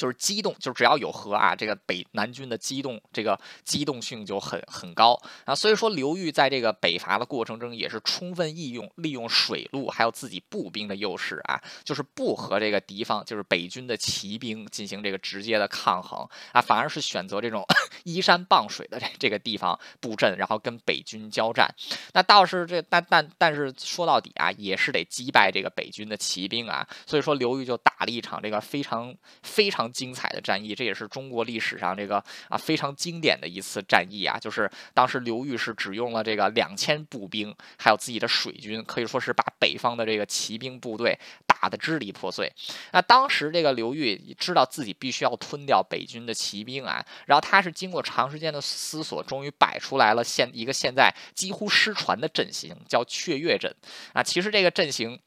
就是机动，就是只要有河啊，这个北南军的机动，这个机动性就很很高啊。所以说刘裕在这个北伐的过程中，也是充分利用利用水路还有自己步兵的优势啊，就是不和这个敌方，就是北军的骑兵进行这个直接的抗衡啊，反而是选择这种 <laughs> 依山傍水的这这个地方布阵，然后跟北军交战。那倒是这但但但是说到底啊，也是得击败这个北军的骑兵啊。所以说刘裕就打了一场这个非常非常。精彩的战役，这也是中国历史上这个啊非常经典的一次战役啊，就是当时刘裕是只用了这个两千步兵，还有自己的水军，可以说是把北方的这个骑兵部队打得支离破碎。那当时这个刘裕知道自己必须要吞掉北军的骑兵啊，然后他是经过长时间的思索，终于摆出来了现一个现在几乎失传的阵型，叫雀跃阵啊。其实这个阵型。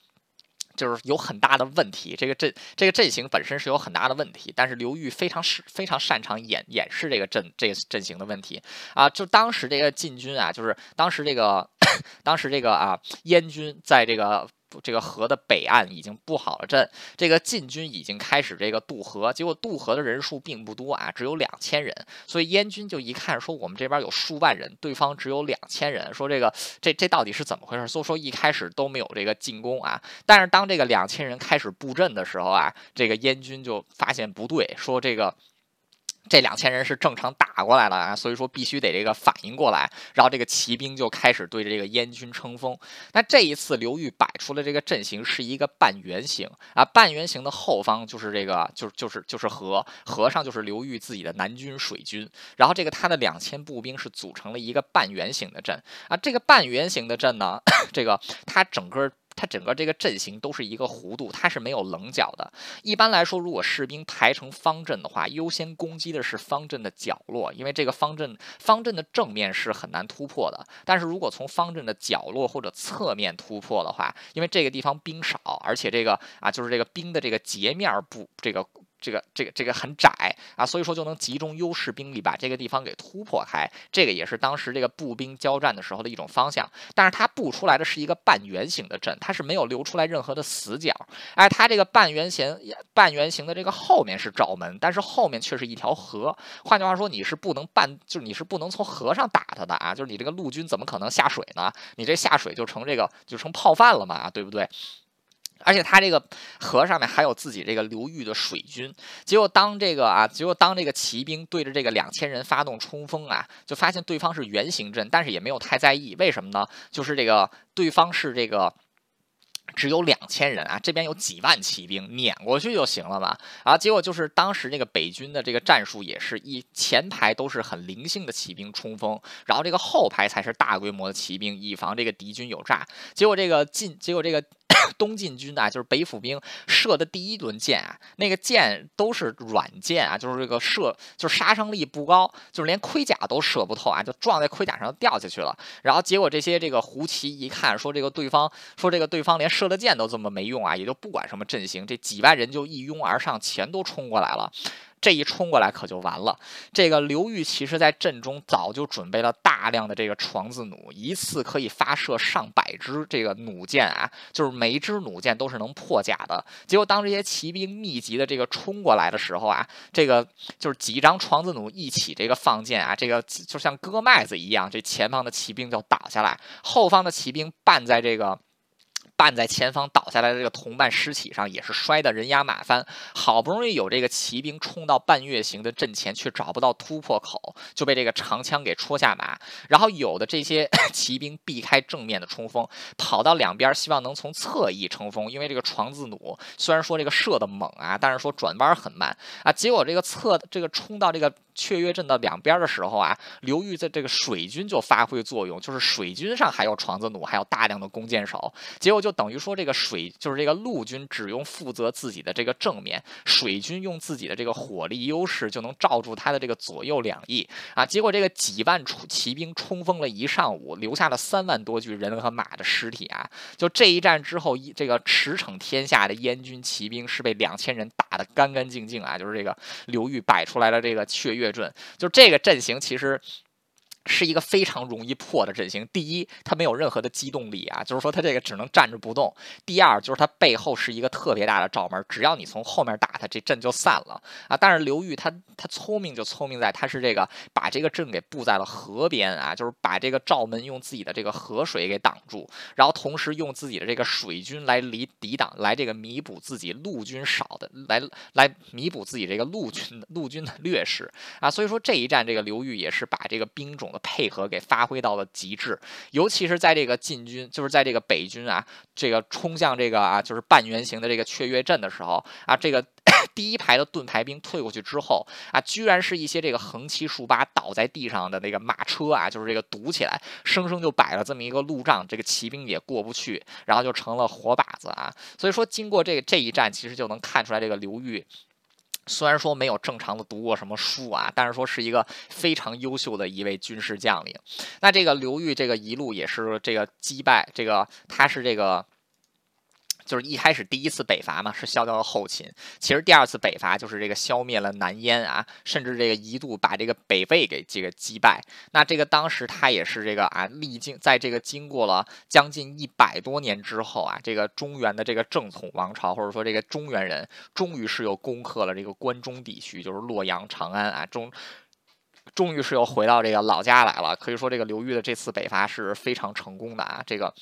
就是有很大的问题，这个阵这个阵型本身是有很大的问题，但是刘裕非常是非常擅长掩掩饰这个阵这个阵型的问题啊，就当时这个禁军啊，就是当时这个 <coughs> 当时这个啊燕军在这个。这个河的北岸已经布好了阵，这个晋军已经开始这个渡河，结果渡河的人数并不多啊，只有两千人，所以燕军就一看说我们这边有数万人，对方只有两千人，说这个这这到底是怎么回事？所以说一开始都没有这个进攻啊，但是当这个两千人开始布阵的时候啊，这个燕军就发现不对，说这个。这两千人是正常打过来了啊，所以说必须得这个反应过来，然后这个骑兵就开始对着这个燕军冲锋。那这一次刘裕摆出的这个阵型是一个半圆形啊，半圆形的后方就是这个，就是就是就是河，河上就是刘裕自己的南军水军，然后这个他的两千步兵是组成了一个半圆形的阵啊，这个半圆形的阵呢，<coughs> 这个它整个。它整个这个阵型都是一个弧度，它是没有棱角的。一般来说，如果士兵排成方阵的话，优先攻击的是方阵的角落，因为这个方阵方阵的正面是很难突破的。但是如果从方阵的角落或者侧面突破的话，因为这个地方兵少，而且这个啊，就是这个兵的这个截面不这个。这个这个这个很窄啊，所以说就能集中优势兵力把这个地方给突破开。这个也是当时这个步兵交战的时候的一种方向。但是它布出来的是一个半圆形的阵，它是没有留出来任何的死角。哎，它这个半圆形半圆形的这个后面是罩门，但是后面却是一条河。换句话说，你是不能半，就是你是不能从河上打它的啊！就是你这个陆军怎么可能下水呢？你这下水就成这个就成泡饭了嘛，对不对？而且他这个河上面还有自己这个流域的水军，结果当这个啊，结果当这个骑兵对着这个两千人发动冲锋啊，就发现对方是圆形阵，但是也没有太在意，为什么呢？就是这个对方是这个只有两千人啊，这边有几万骑兵，撵过去就行了嘛。啊，结果就是当时这个北军的这个战术也是一前排都是很零星的骑兵冲锋，然后这个后排才是大规模的骑兵，以防这个敌军有诈。结果这个进，结果这个。东晋军啊，就是北府兵射的第一轮箭啊，那个箭都是软箭啊，就是这个射就是杀伤力不高，就是连盔甲都射不透啊，就撞在盔甲上掉下去了。然后结果这些这个胡骑一看，说这个对方说这个对方连射的箭都这么没用啊，也就不管什么阵型，这几万人就一拥而上，全都冲过来了。这一冲过来可就完了。这个刘裕其实在阵中早就准备了大量的这个床字弩，一次可以发射上百支这个弩箭啊，就是每一支弩箭都是能破甲的。结果当这些骑兵密集的这个冲过来的时候啊，这个就是几张床字弩一起这个放箭啊，这个就像割麦子一样，这前方的骑兵就倒下来，后方的骑兵绊在这个。绊在前方倒下来的这个同伴尸体上，也是摔得人仰马翻。好不容易有这个骑兵冲到半月形的阵前，却找不到突破口，就被这个长枪给戳下马。然后有的这些 <coughs> 骑兵避开正面的冲锋，跑到两边，希望能从侧翼冲锋。因为这个床字弩虽然说这个射的猛啊，但是说转弯很慢啊。结果这个侧这个冲到这个。雀跃阵的两边的时候啊，刘裕在这个水军就发挥作用，就是水军上还有床子弩，还有大量的弓箭手，结果就等于说这个水就是这个陆军只用负责自己的这个正面，水军用自己的这个火力优势就能罩住他的这个左右两翼啊。结果这个几万出骑兵冲锋了一上午，留下了三万多具人和马的尸体啊。就这一战之后，一这个驰骋天下的燕军骑兵是被两千人打得干干净净啊。就是这个刘裕摆出来了这个雀跃。越准，就这个阵型，其实。是一个非常容易破的阵型。第一，它没有任何的机动力啊，就是说它这个只能站着不动。第二，就是它背后是一个特别大的罩门，只要你从后面打它，这阵就散了啊。但是刘裕他他聪明就聪明在，他是这个把这个阵给布在了河边啊，就是把这个罩门用自己的这个河水给挡住，然后同时用自己的这个水军来离抵挡，来这个弥补自己陆军少的，来来弥补自己这个陆军陆军的劣势啊。所以说这一战，这个刘裕也是把这个兵种。配合给发挥到了极致，尤其是在这个晋军，就是在这个北军啊，这个冲向这个啊，就是半圆形的这个雀跃阵的时候啊，这个 <coughs> 第一排的盾牌兵退过去之后啊，居然是一些这个横七竖八倒在地上的那个马车啊，就是这个堵起来，生生就摆了这么一个路障，这个骑兵也过不去，然后就成了活靶子啊。所以说，经过这个这一战，其实就能看出来这个刘裕。虽然说没有正常的读过什么书啊，但是说是一个非常优秀的一位军事将领。那这个刘裕这个一路也是这个击败这个，他是这个。就是一开始第一次北伐嘛，是消掉了后秦。其实第二次北伐就是这个消灭了南燕啊，甚至这个一度把这个北魏给这个击败。那这个当时他也是这个啊，历经在这个经过了将近一百多年之后啊，这个中原的这个正统王朝或者说这个中原人，终于是又攻克了这个关中地区，就是洛阳、长安啊，终终于是又回到这个老家来了。可以说这个刘裕的这次北伐是非常成功的啊，这个。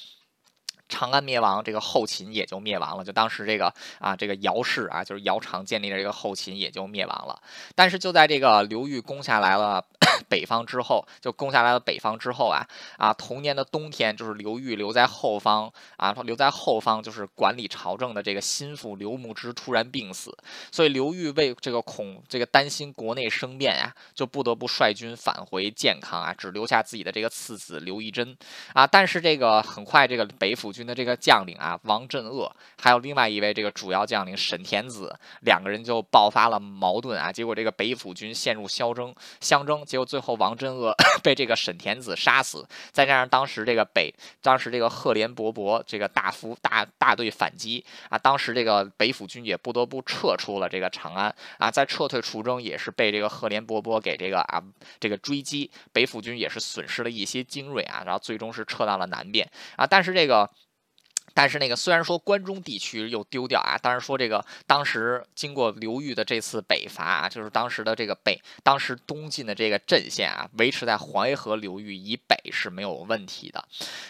长安灭亡，这个后秦也就灭亡了。就当时这个啊，这个姚氏啊，就是姚苌建立的这个后秦也就灭亡了。但是就在这个刘裕攻下来了。北方之后，就攻下来了北方之后啊啊，同年的冬天，就是刘裕留在后方啊，留在后方就是管理朝政的这个心腹刘牧之突然病死，所以刘裕为这个恐这个担心国内生变呀，就不得不率军返回建康啊，只留下自己的这个次子刘义珍啊。但是这个很快，这个北府军军的这个将领啊王镇恶，还有另外一位这个主要将领沈田子，两个人就爆发了矛盾啊，结果这个北府军陷入相争相争，结果。最后，王镇恶 <coughs> 被这个沈田子杀死，再加上当时这个北，当时这个赫连勃勃这个大幅大大队反击啊，当时这个北府军也不得不撤出了这个长安啊，在撤退途中也是被这个赫连勃勃给这个啊这个追击，北府军也是损失了一些精锐啊，然后最终是撤到了南边啊，但是这个。但是那个虽然说关中地区又丢掉啊，但是说这个当时经过刘裕的这次北伐啊，就是当时的这个北，当时东晋的这个阵线啊，维持在淮河流域以北是没有问题的。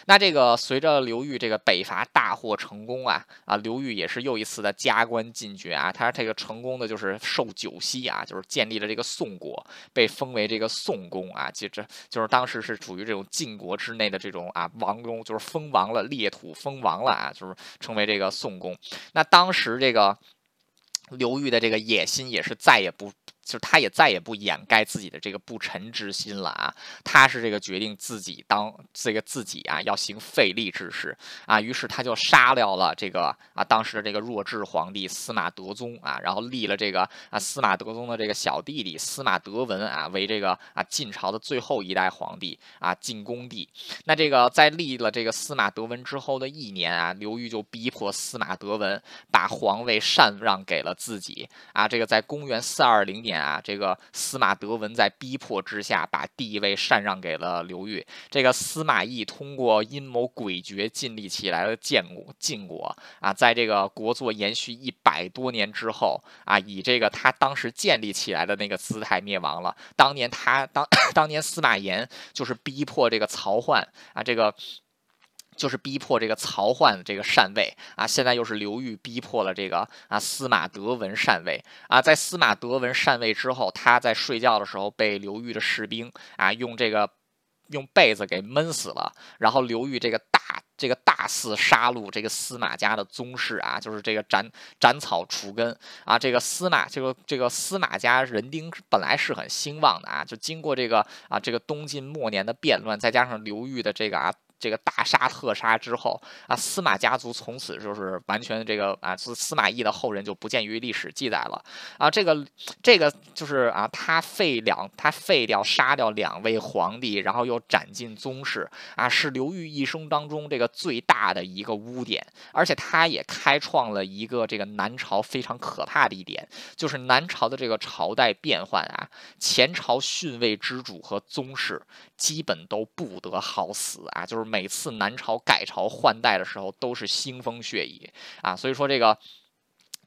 那这个随着刘裕这个北伐大获成功啊啊，刘裕也是又一次的加官进爵啊，他这个成功的就是受九锡啊，就是建立了这个宋国，被封为这个宋公啊，就这就是当时是处于这种晋国之内的这种啊王公，就是封王了，列土封王了。啊，就是称为这个宋公。那当时这个刘裕的这个野心也是再也不。就是他也再也不掩盖自己的这个不臣之心了啊！他是这个决定自己当这个自己啊，要行废立之事啊。于是他就杀掉了这个啊当时的这个弱智皇帝司马德宗啊，然后立了这个啊司马德宗的这个小弟弟司马德文啊为这个啊晋朝的最后一代皇帝啊晋恭帝。那这个在立了这个司马德文之后的一年啊，刘裕就逼迫司马德文把皇位禅让给了自己啊。这个在公元四二零年。啊，这个司马德文在逼迫之下把地位禅让给了刘裕。这个司马懿通过阴谋诡谲建立起来的建国晋国啊，在这个国祚延续一百多年之后啊，以这个他当时建立起来的那个姿态灭亡了。当年他当 <coughs> 当年司马炎就是逼迫这个曹奂啊，这个。就是逼迫这个曹奂这个禅位啊，现在又是刘裕逼迫了这个啊司马德文禅位啊，在司马德文禅位之后，他在睡觉的时候被刘裕的士兵啊用这个用被子给闷死了，然后刘裕这个大这个大肆杀戮这个司马家的宗室啊，就是这个斩斩草除根啊，这个司马这个这个司马家人丁本来是很兴旺的啊，就经过这个啊这个东晋末年的变乱，再加上刘裕的这个啊。这个大杀特杀之后啊，司马家族从此就是完全这个啊，司司马懿的后人就不见于历史记载了啊。这个这个就是啊，他废两他废掉杀掉两位皇帝，然后又斩尽宗室啊，是刘裕一生当中这个最大的一个污点。而且他也开创了一个这个南朝非常可怕的一点，就是南朝的这个朝代变换啊，前朝逊位之主和宗室基本都不得好死啊，就是。每次南朝改朝换代的时候，都是腥风血雨啊，所以说这个。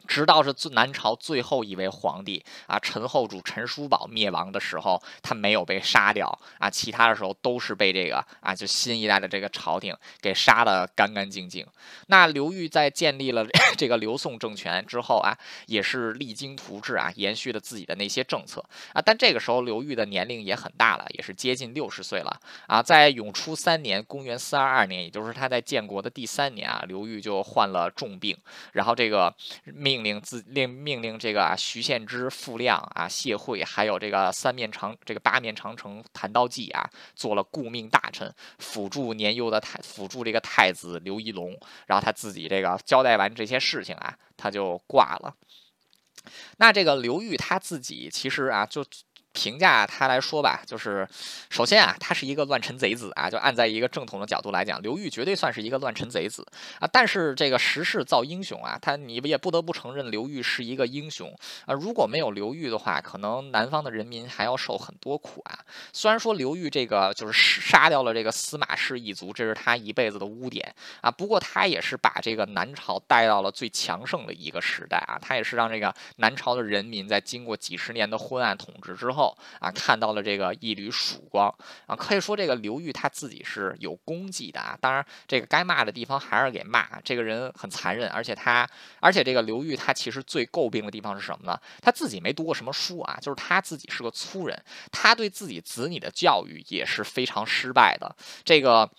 直到是最南朝最后一位皇帝啊，陈后主陈叔宝灭亡的时候，他没有被杀掉啊，其他的时候都是被这个啊，就新一代的这个朝廷给杀的干干净净。那刘裕在建立了 <laughs> 这个刘宋政权之后啊，也是励精图治啊，延续了自己的那些政策啊。但这个时候刘裕的年龄也很大了，也是接近六十岁了啊。在永初三年（公元四二二年），也就是他在建国的第三年啊，刘裕就患了重病，然后这个命。命令自令命令这个徐献之、傅亮啊谢晦，还有这个三面长这个八面长城谭道济啊，做了顾命大臣，辅助年幼的太辅助这个太子刘义隆，然后他自己这个交代完这些事情啊，他就挂了。那这个刘裕他自己其实啊就。评价他来说吧，就是首先啊，他是一个乱臣贼子啊，就按在一个正统的角度来讲，刘裕绝对算是一个乱臣贼子啊。但是这个时势造英雄啊，他你也不得不承认刘裕是一个英雄啊。如果没有刘裕的话，可能南方的人民还要受很多苦啊。虽然说刘裕这个就是杀掉了这个司马氏一族，这是他一辈子的污点啊。不过他也是把这个南朝带到了最强盛的一个时代啊。他也是让这个南朝的人民在经过几十年的昏暗统治之后。啊，看到了这个一缕曙光啊，可以说这个刘裕他自己是有功绩的啊。当然，这个该骂的地方还是给骂，这个人很残忍，而且他，而且这个刘裕他其实最诟病的地方是什么呢？他自己没读过什么书啊，就是他自己是个粗人，他对自己子女的教育也是非常失败的。这个。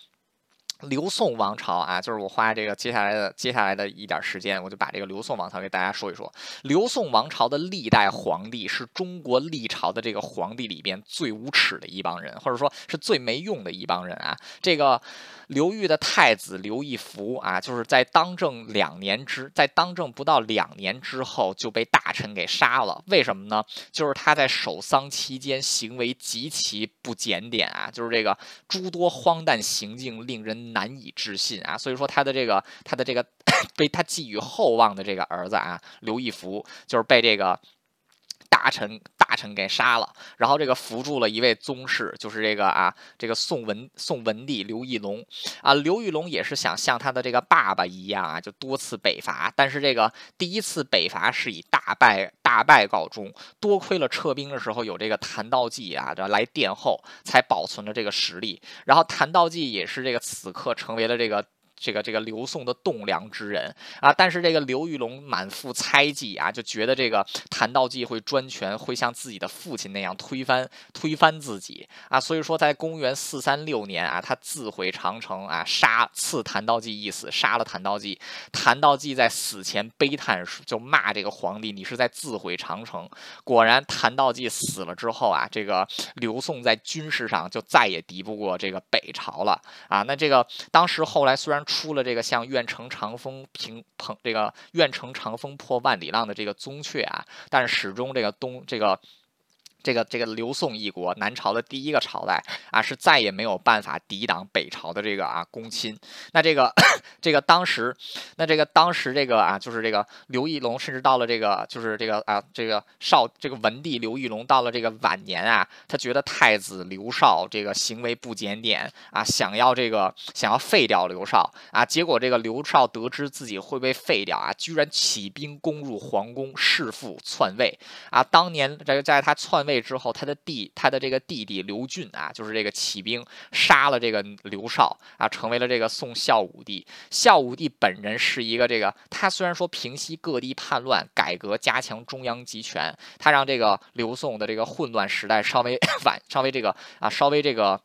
刘宋王朝啊，就是我花这个接下来的接下来的一点时间，我就把这个刘宋王朝给大家说一说。刘宋王朝的历代皇帝是中国历朝的这个皇帝里边最无耻的一帮人，或者说是最没用的一帮人啊。这个刘裕的太子刘义福啊，就是在当政两年之，在当政不到两年之后就被大臣给杀了。为什么呢？就是他在守丧期间行为极其不检点啊，就是这个诸多荒诞行径令人。难以置信啊！所以说他的这个他的这个 <coughs> 被他寄予厚望的这个儿子啊，刘义福就是被这个大臣臣给杀了，然后这个扶助了一位宗室，就是这个啊这个宋文宋文帝刘义隆啊，刘义隆也是想像他的这个爸爸一样啊，就多次北伐，但是这个第一次北伐是以大败大败告终，多亏了撤兵的时候有这个谭道济啊这来殿后，才保存了这个实力。然后谭道济也是这个此刻成为了这个。这个这个刘宋的栋梁之人啊，但是这个刘玉龙满腹猜忌啊，就觉得这个谭道济会专权，会像自己的父亲那样推翻推翻自己啊，所以说在公元四三六年啊，他自毁长城啊，杀赐谭道济一死，杀了谭道济。谭道济在死前悲叹，就骂这个皇帝：“你是在自毁长城。”果然，谭道济死了之后啊，这个刘宋在军事上就再也敌不过这个北朝了啊。那这个当时后来虽然。出了这个像愿乘长风平蓬这个愿乘长风破万里浪的这个宗阙啊，但是始终这个东这个。这个这个刘宋一国，南朝的第一个朝代啊，是再也没有办法抵挡北朝的这个啊攻侵。那这个这个当时，那这个当时这个啊，就是这个刘义隆，甚至到了这个就是这个啊这个少这个文帝刘义隆到了这个晚年啊，他觉得太子刘少这个行为不检点啊，想要这个想要废掉刘少啊。结果这个刘少得知自己会被废掉啊，居然起兵攻入皇宫，弑父篡位啊。当年这个在他篡位。之后，他的弟，他的这个弟弟刘俊啊，就是这个起兵杀了这个刘少啊，成为了这个宋孝武帝。孝武帝本人是一个这个，他虽然说平息各地叛乱，改革加强中央集权，他让这个刘宋的这个混乱时代稍微 <coughs> 晚，稍微这个啊，稍微这个。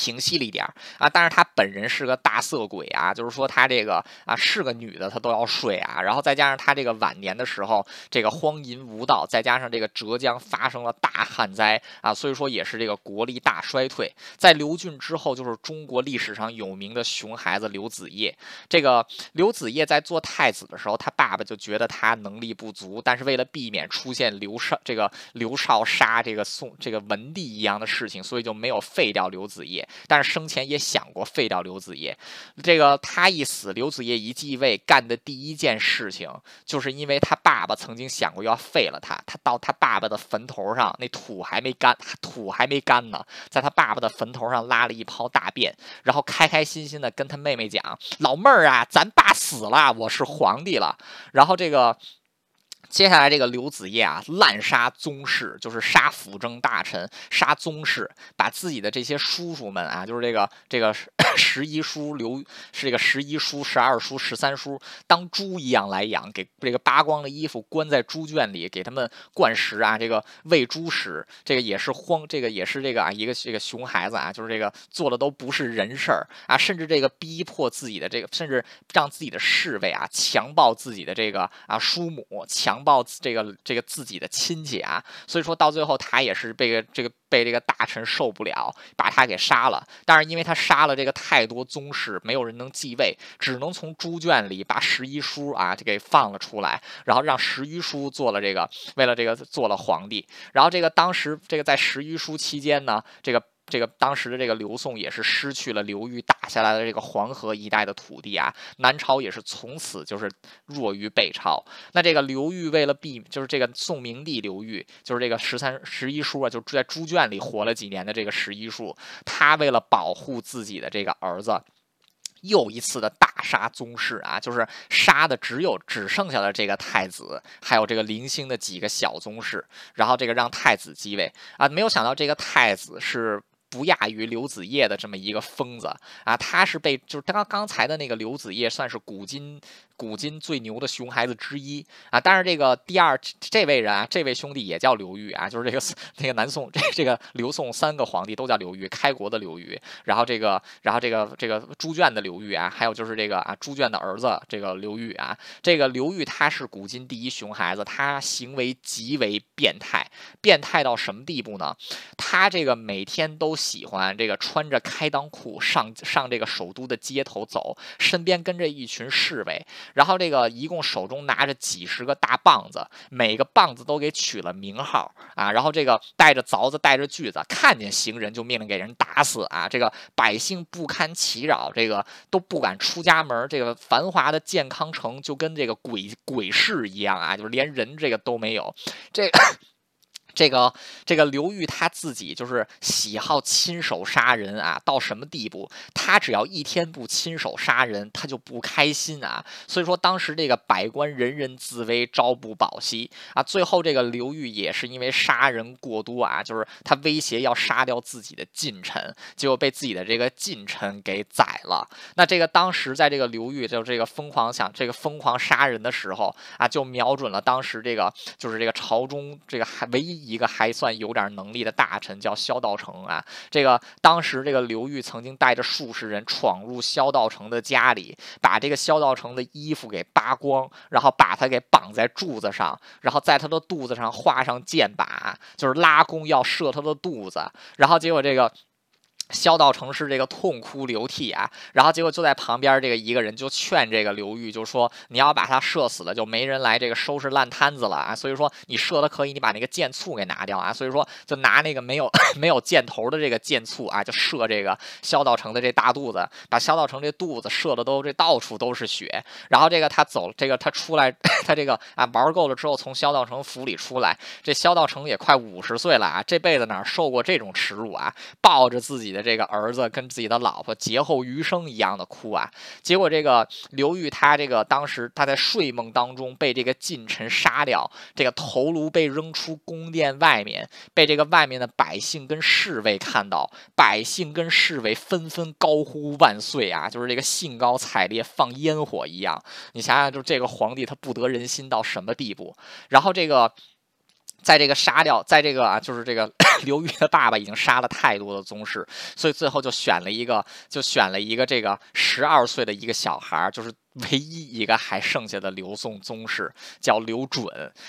平息了一点儿啊，但是他本人是个大色鬼啊，就是说他这个啊是个女的他都要睡啊，然后再加上他这个晚年的时候这个荒淫无道，再加上这个浙江发生了大旱灾啊，所以说也是这个国力大衰退。在刘俊之后，就是中国历史上有名的熊孩子刘子业。这个刘子业在做太子的时候，他爸爸就觉得他能力不足，但是为了避免出现刘少这个刘少杀这个宋这个文帝一样的事情，所以就没有废掉刘子业。但是生前也想过废掉刘子业，这个他一死，刘子业一继位，干的第一件事情，就是因为他爸爸曾经想过要废了他，他到他爸爸的坟头上，那土还没干，土还没干呢，在他爸爸的坟头上拉了一泡大便，然后开开心心的跟他妹妹讲：“老妹儿啊，咱爸死了，我是皇帝了。”然后这个。接下来这个刘子业啊，滥杀宗室，就是杀辅政大臣，杀宗室，把自己的这些叔叔们啊，就是这个这个 <coughs> 十一叔刘是这个十一叔、十二叔、十三叔，当猪一样来养，给这个扒光了衣服，关在猪圈里，给他们灌食啊，这个喂猪食，这个也是荒，这个也是这个啊，一个这个熊孩子啊，就是这个做的都不是人事儿啊，甚至这个逼迫自己的这个，甚至让自己的侍卫啊强暴自己的这个啊叔母，强。强暴这个这个自己的亲戚啊，所以说到最后他也是被这个被这个大臣受不了，把他给杀了。但是因为他杀了这个太多宗室，没有人能继位，只能从猪圈里把十一叔啊就给放了出来，然后让十一叔做了这个，为了这个做了皇帝。然后这个当时这个在十一叔期间呢，这个。这个当时的这个刘宋也是失去了刘裕打下来的这个黄河一带的土地啊，南朝也是从此就是弱于北朝。那这个刘裕为了避，就是这个宋明帝刘裕，就是这个十三十一叔啊，就在猪圈里活了几年的这个十一叔，他为了保护自己的这个儿子，又一次的大杀宗室啊，就是杀的只有只剩下了这个太子，还有这个零星的几个小宗室，然后这个让太子继位啊，没有想到这个太子是。不亚于刘子业的这么一个疯子啊，他是被就是刚刚才的那个刘子业算是古今。古今最牛的熊孩子之一啊！但是这个第二这位人啊，这位兄弟也叫刘裕啊，就是这个那 <laughs> 个南宋这这个刘宋三个皇帝都叫刘裕，开国的刘裕，然后这个然后这个这个猪圈的刘裕啊，还有就是这个啊猪圈的儿子这个刘裕啊，这个刘裕他是古今第一熊孩子，他行为极为变态，变态到什么地步呢？他这个每天都喜欢这个穿着开裆裤上上这个首都的街头走，身边跟着一群侍卫。然后这个一共手中拿着几十个大棒子，每个棒子都给取了名号啊。然后这个带着凿子，带着锯子，看见行人就命令给人打死啊。这个百姓不堪其扰，这个都不敢出家门。这个繁华的健康城就跟这个鬼鬼市一样啊，就是连人这个都没有。这。这个这个刘裕他自己就是喜好亲手杀人啊，到什么地步？他只要一天不亲手杀人，他就不开心啊。所以说当时这个百官人人自危，朝不保夕啊。最后这个刘裕也是因为杀人过多啊，就是他威胁要杀掉自己的近臣，结果被自己的这个近臣给宰了。那这个当时在这个刘裕就这个疯狂想这个疯狂杀人的时候啊，就瞄准了当时这个就是这个朝中这个还唯一。一个还算有点能力的大臣叫萧道成啊，这个当时这个刘裕曾经带着数十人闯入萧道成的家里，把这个萧道成的衣服给扒光，然后把他给绑在柱子上，然后在他的肚子上画上箭靶，就是拉弓要射他的肚子，然后结果这个。萧道成是这个痛哭流涕啊，然后结果就在旁边这个一个人就劝这个刘裕，就说你要把他射死了，就没人来这个收拾烂摊子了啊。所以说你射的可以，你把那个箭簇给拿掉啊。所以说就拿那个没有 <laughs> 没有箭头的这个箭簇啊，就射这个萧道成的这大肚子，把萧道成这肚子射的都这到处都是血。然后这个他走，这个他出来，<laughs> 他这个啊玩够了之后，从萧道成府里出来，这萧道成也快五十岁了啊，这辈子哪受过这种耻辱啊？抱着自己的。这个儿子跟自己的老婆劫后余生一样的哭啊！结果这个刘裕他这个当时他在睡梦当中被这个近臣杀掉，这个头颅被扔出宫殿外面，被这个外面的百姓跟侍卫看到，百姓跟侍卫纷纷高呼万岁啊！就是这个兴高采烈放烟火一样。你想想，就这个皇帝他不得人心到什么地步？然后这个。在这个杀掉，在这个啊，就是这个 <coughs> 刘裕的爸爸已经杀了太多的宗室，所以最后就选了一个，就选了一个这个十二岁的一个小孩儿，就是。唯一一个还剩下的刘宋宗室叫刘准，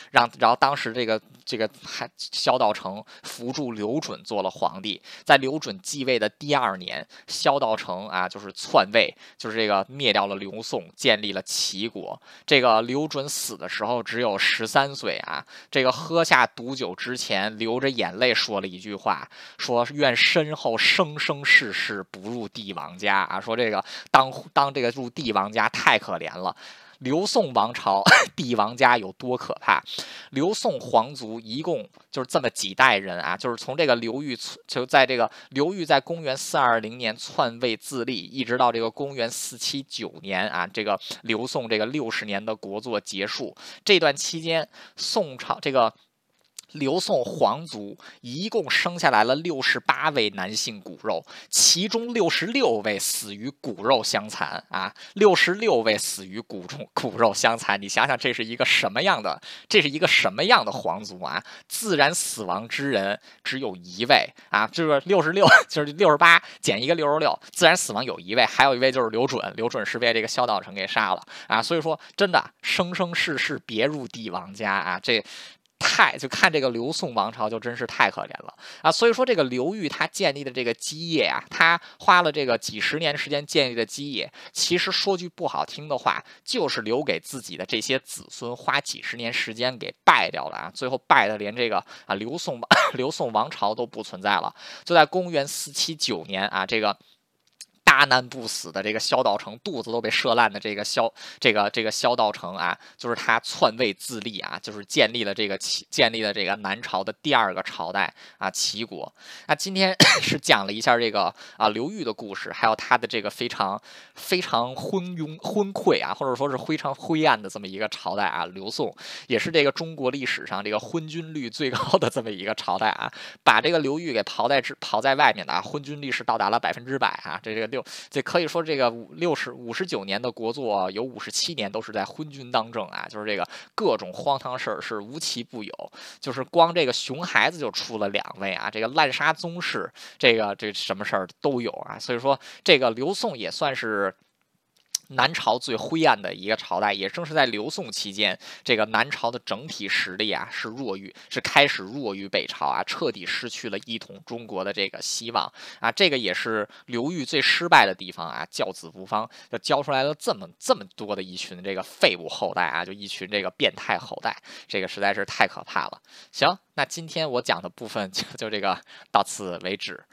让然后当时这个这个还萧道成扶助刘准做了皇帝，在刘准继位的第二年，萧道成啊就是篡位，就是这个灭掉了刘宋，建立了齐国。这个刘准死的时候只有十三岁啊，这个喝下毒酒之前流着眼泪说了一句话，说愿身后生生世世不入帝王家啊，说这个当当这个入帝王家太。太可怜了，刘宋王朝 <laughs> 帝王家有多可怕？刘宋皇族一共就是这么几代人啊，就是从这个刘裕就在这个刘裕在公元四二零年篡位自立，一直到这个公元四七九年啊，这个刘宋这个六十年的国祚结束，这段期间，宋朝这个。刘宋皇族一共生下来了六十八位男性骨肉，其中六十六位死于骨肉相残啊！六十六位死于骨中骨肉相残，你想想这是一个什么样的？这是一个什么样的皇族啊？自然死亡之人只有一位啊！这个六十六 <laughs> 就是六十八减一个六十六，自然死亡有一位，还有一位就是刘准，刘准是被这个萧道成给杀了啊！所以说，真的生生世世别入帝王家啊！这。太就看这个刘宋王朝就真是太可怜了啊！所以说这个刘裕他建立的这个基业啊，他花了这个几十年时间建立的基业，其实说句不好听的话，就是留给自己的这些子孙花几十年时间给败掉了啊！最后败的连这个啊刘宋 <coughs> 刘宋王朝都不存在了。就在公元四七九年啊，这个。大难不死的这个萧道成，肚子都被射烂的这个萧，这个这个萧道成啊，就是他篡位自立啊，就是建立了这个齐，建立了这个南朝的第二个朝代啊，齐国。那今天 <coughs> 是讲了一下这个啊刘裕的故事，还有他的这个非常非常昏庸昏聩啊，或者说是非常灰暗的这么一个朝代啊，刘宋也是这个中国历史上这个昏君率最高的这么一个朝代啊，把这个刘裕给刨在之刨在外面的啊，昏君率是到达了百分之百啊，这这个六。这可以说，这个五六十五十九年的国祚，有五十七年都是在昏君当政啊，就是这个各种荒唐事儿是无奇不有，就是光这个熊孩子就出了两位啊，这个滥杀宗室，这个这什么事儿都有啊，所以说这个刘宋也算是。南朝最灰暗的一个朝代，也正是在刘宋期间，这个南朝的整体实力啊是弱于，是开始弱于北朝啊，彻底失去了一统中国的这个希望啊。这个也是刘裕最失败的地方啊，教子无方，就教出来了这么这么多的一群这个废物后代啊，就一群这个变态后代，这个实在是太可怕了。行，那今天我讲的部分就就这个到此为止。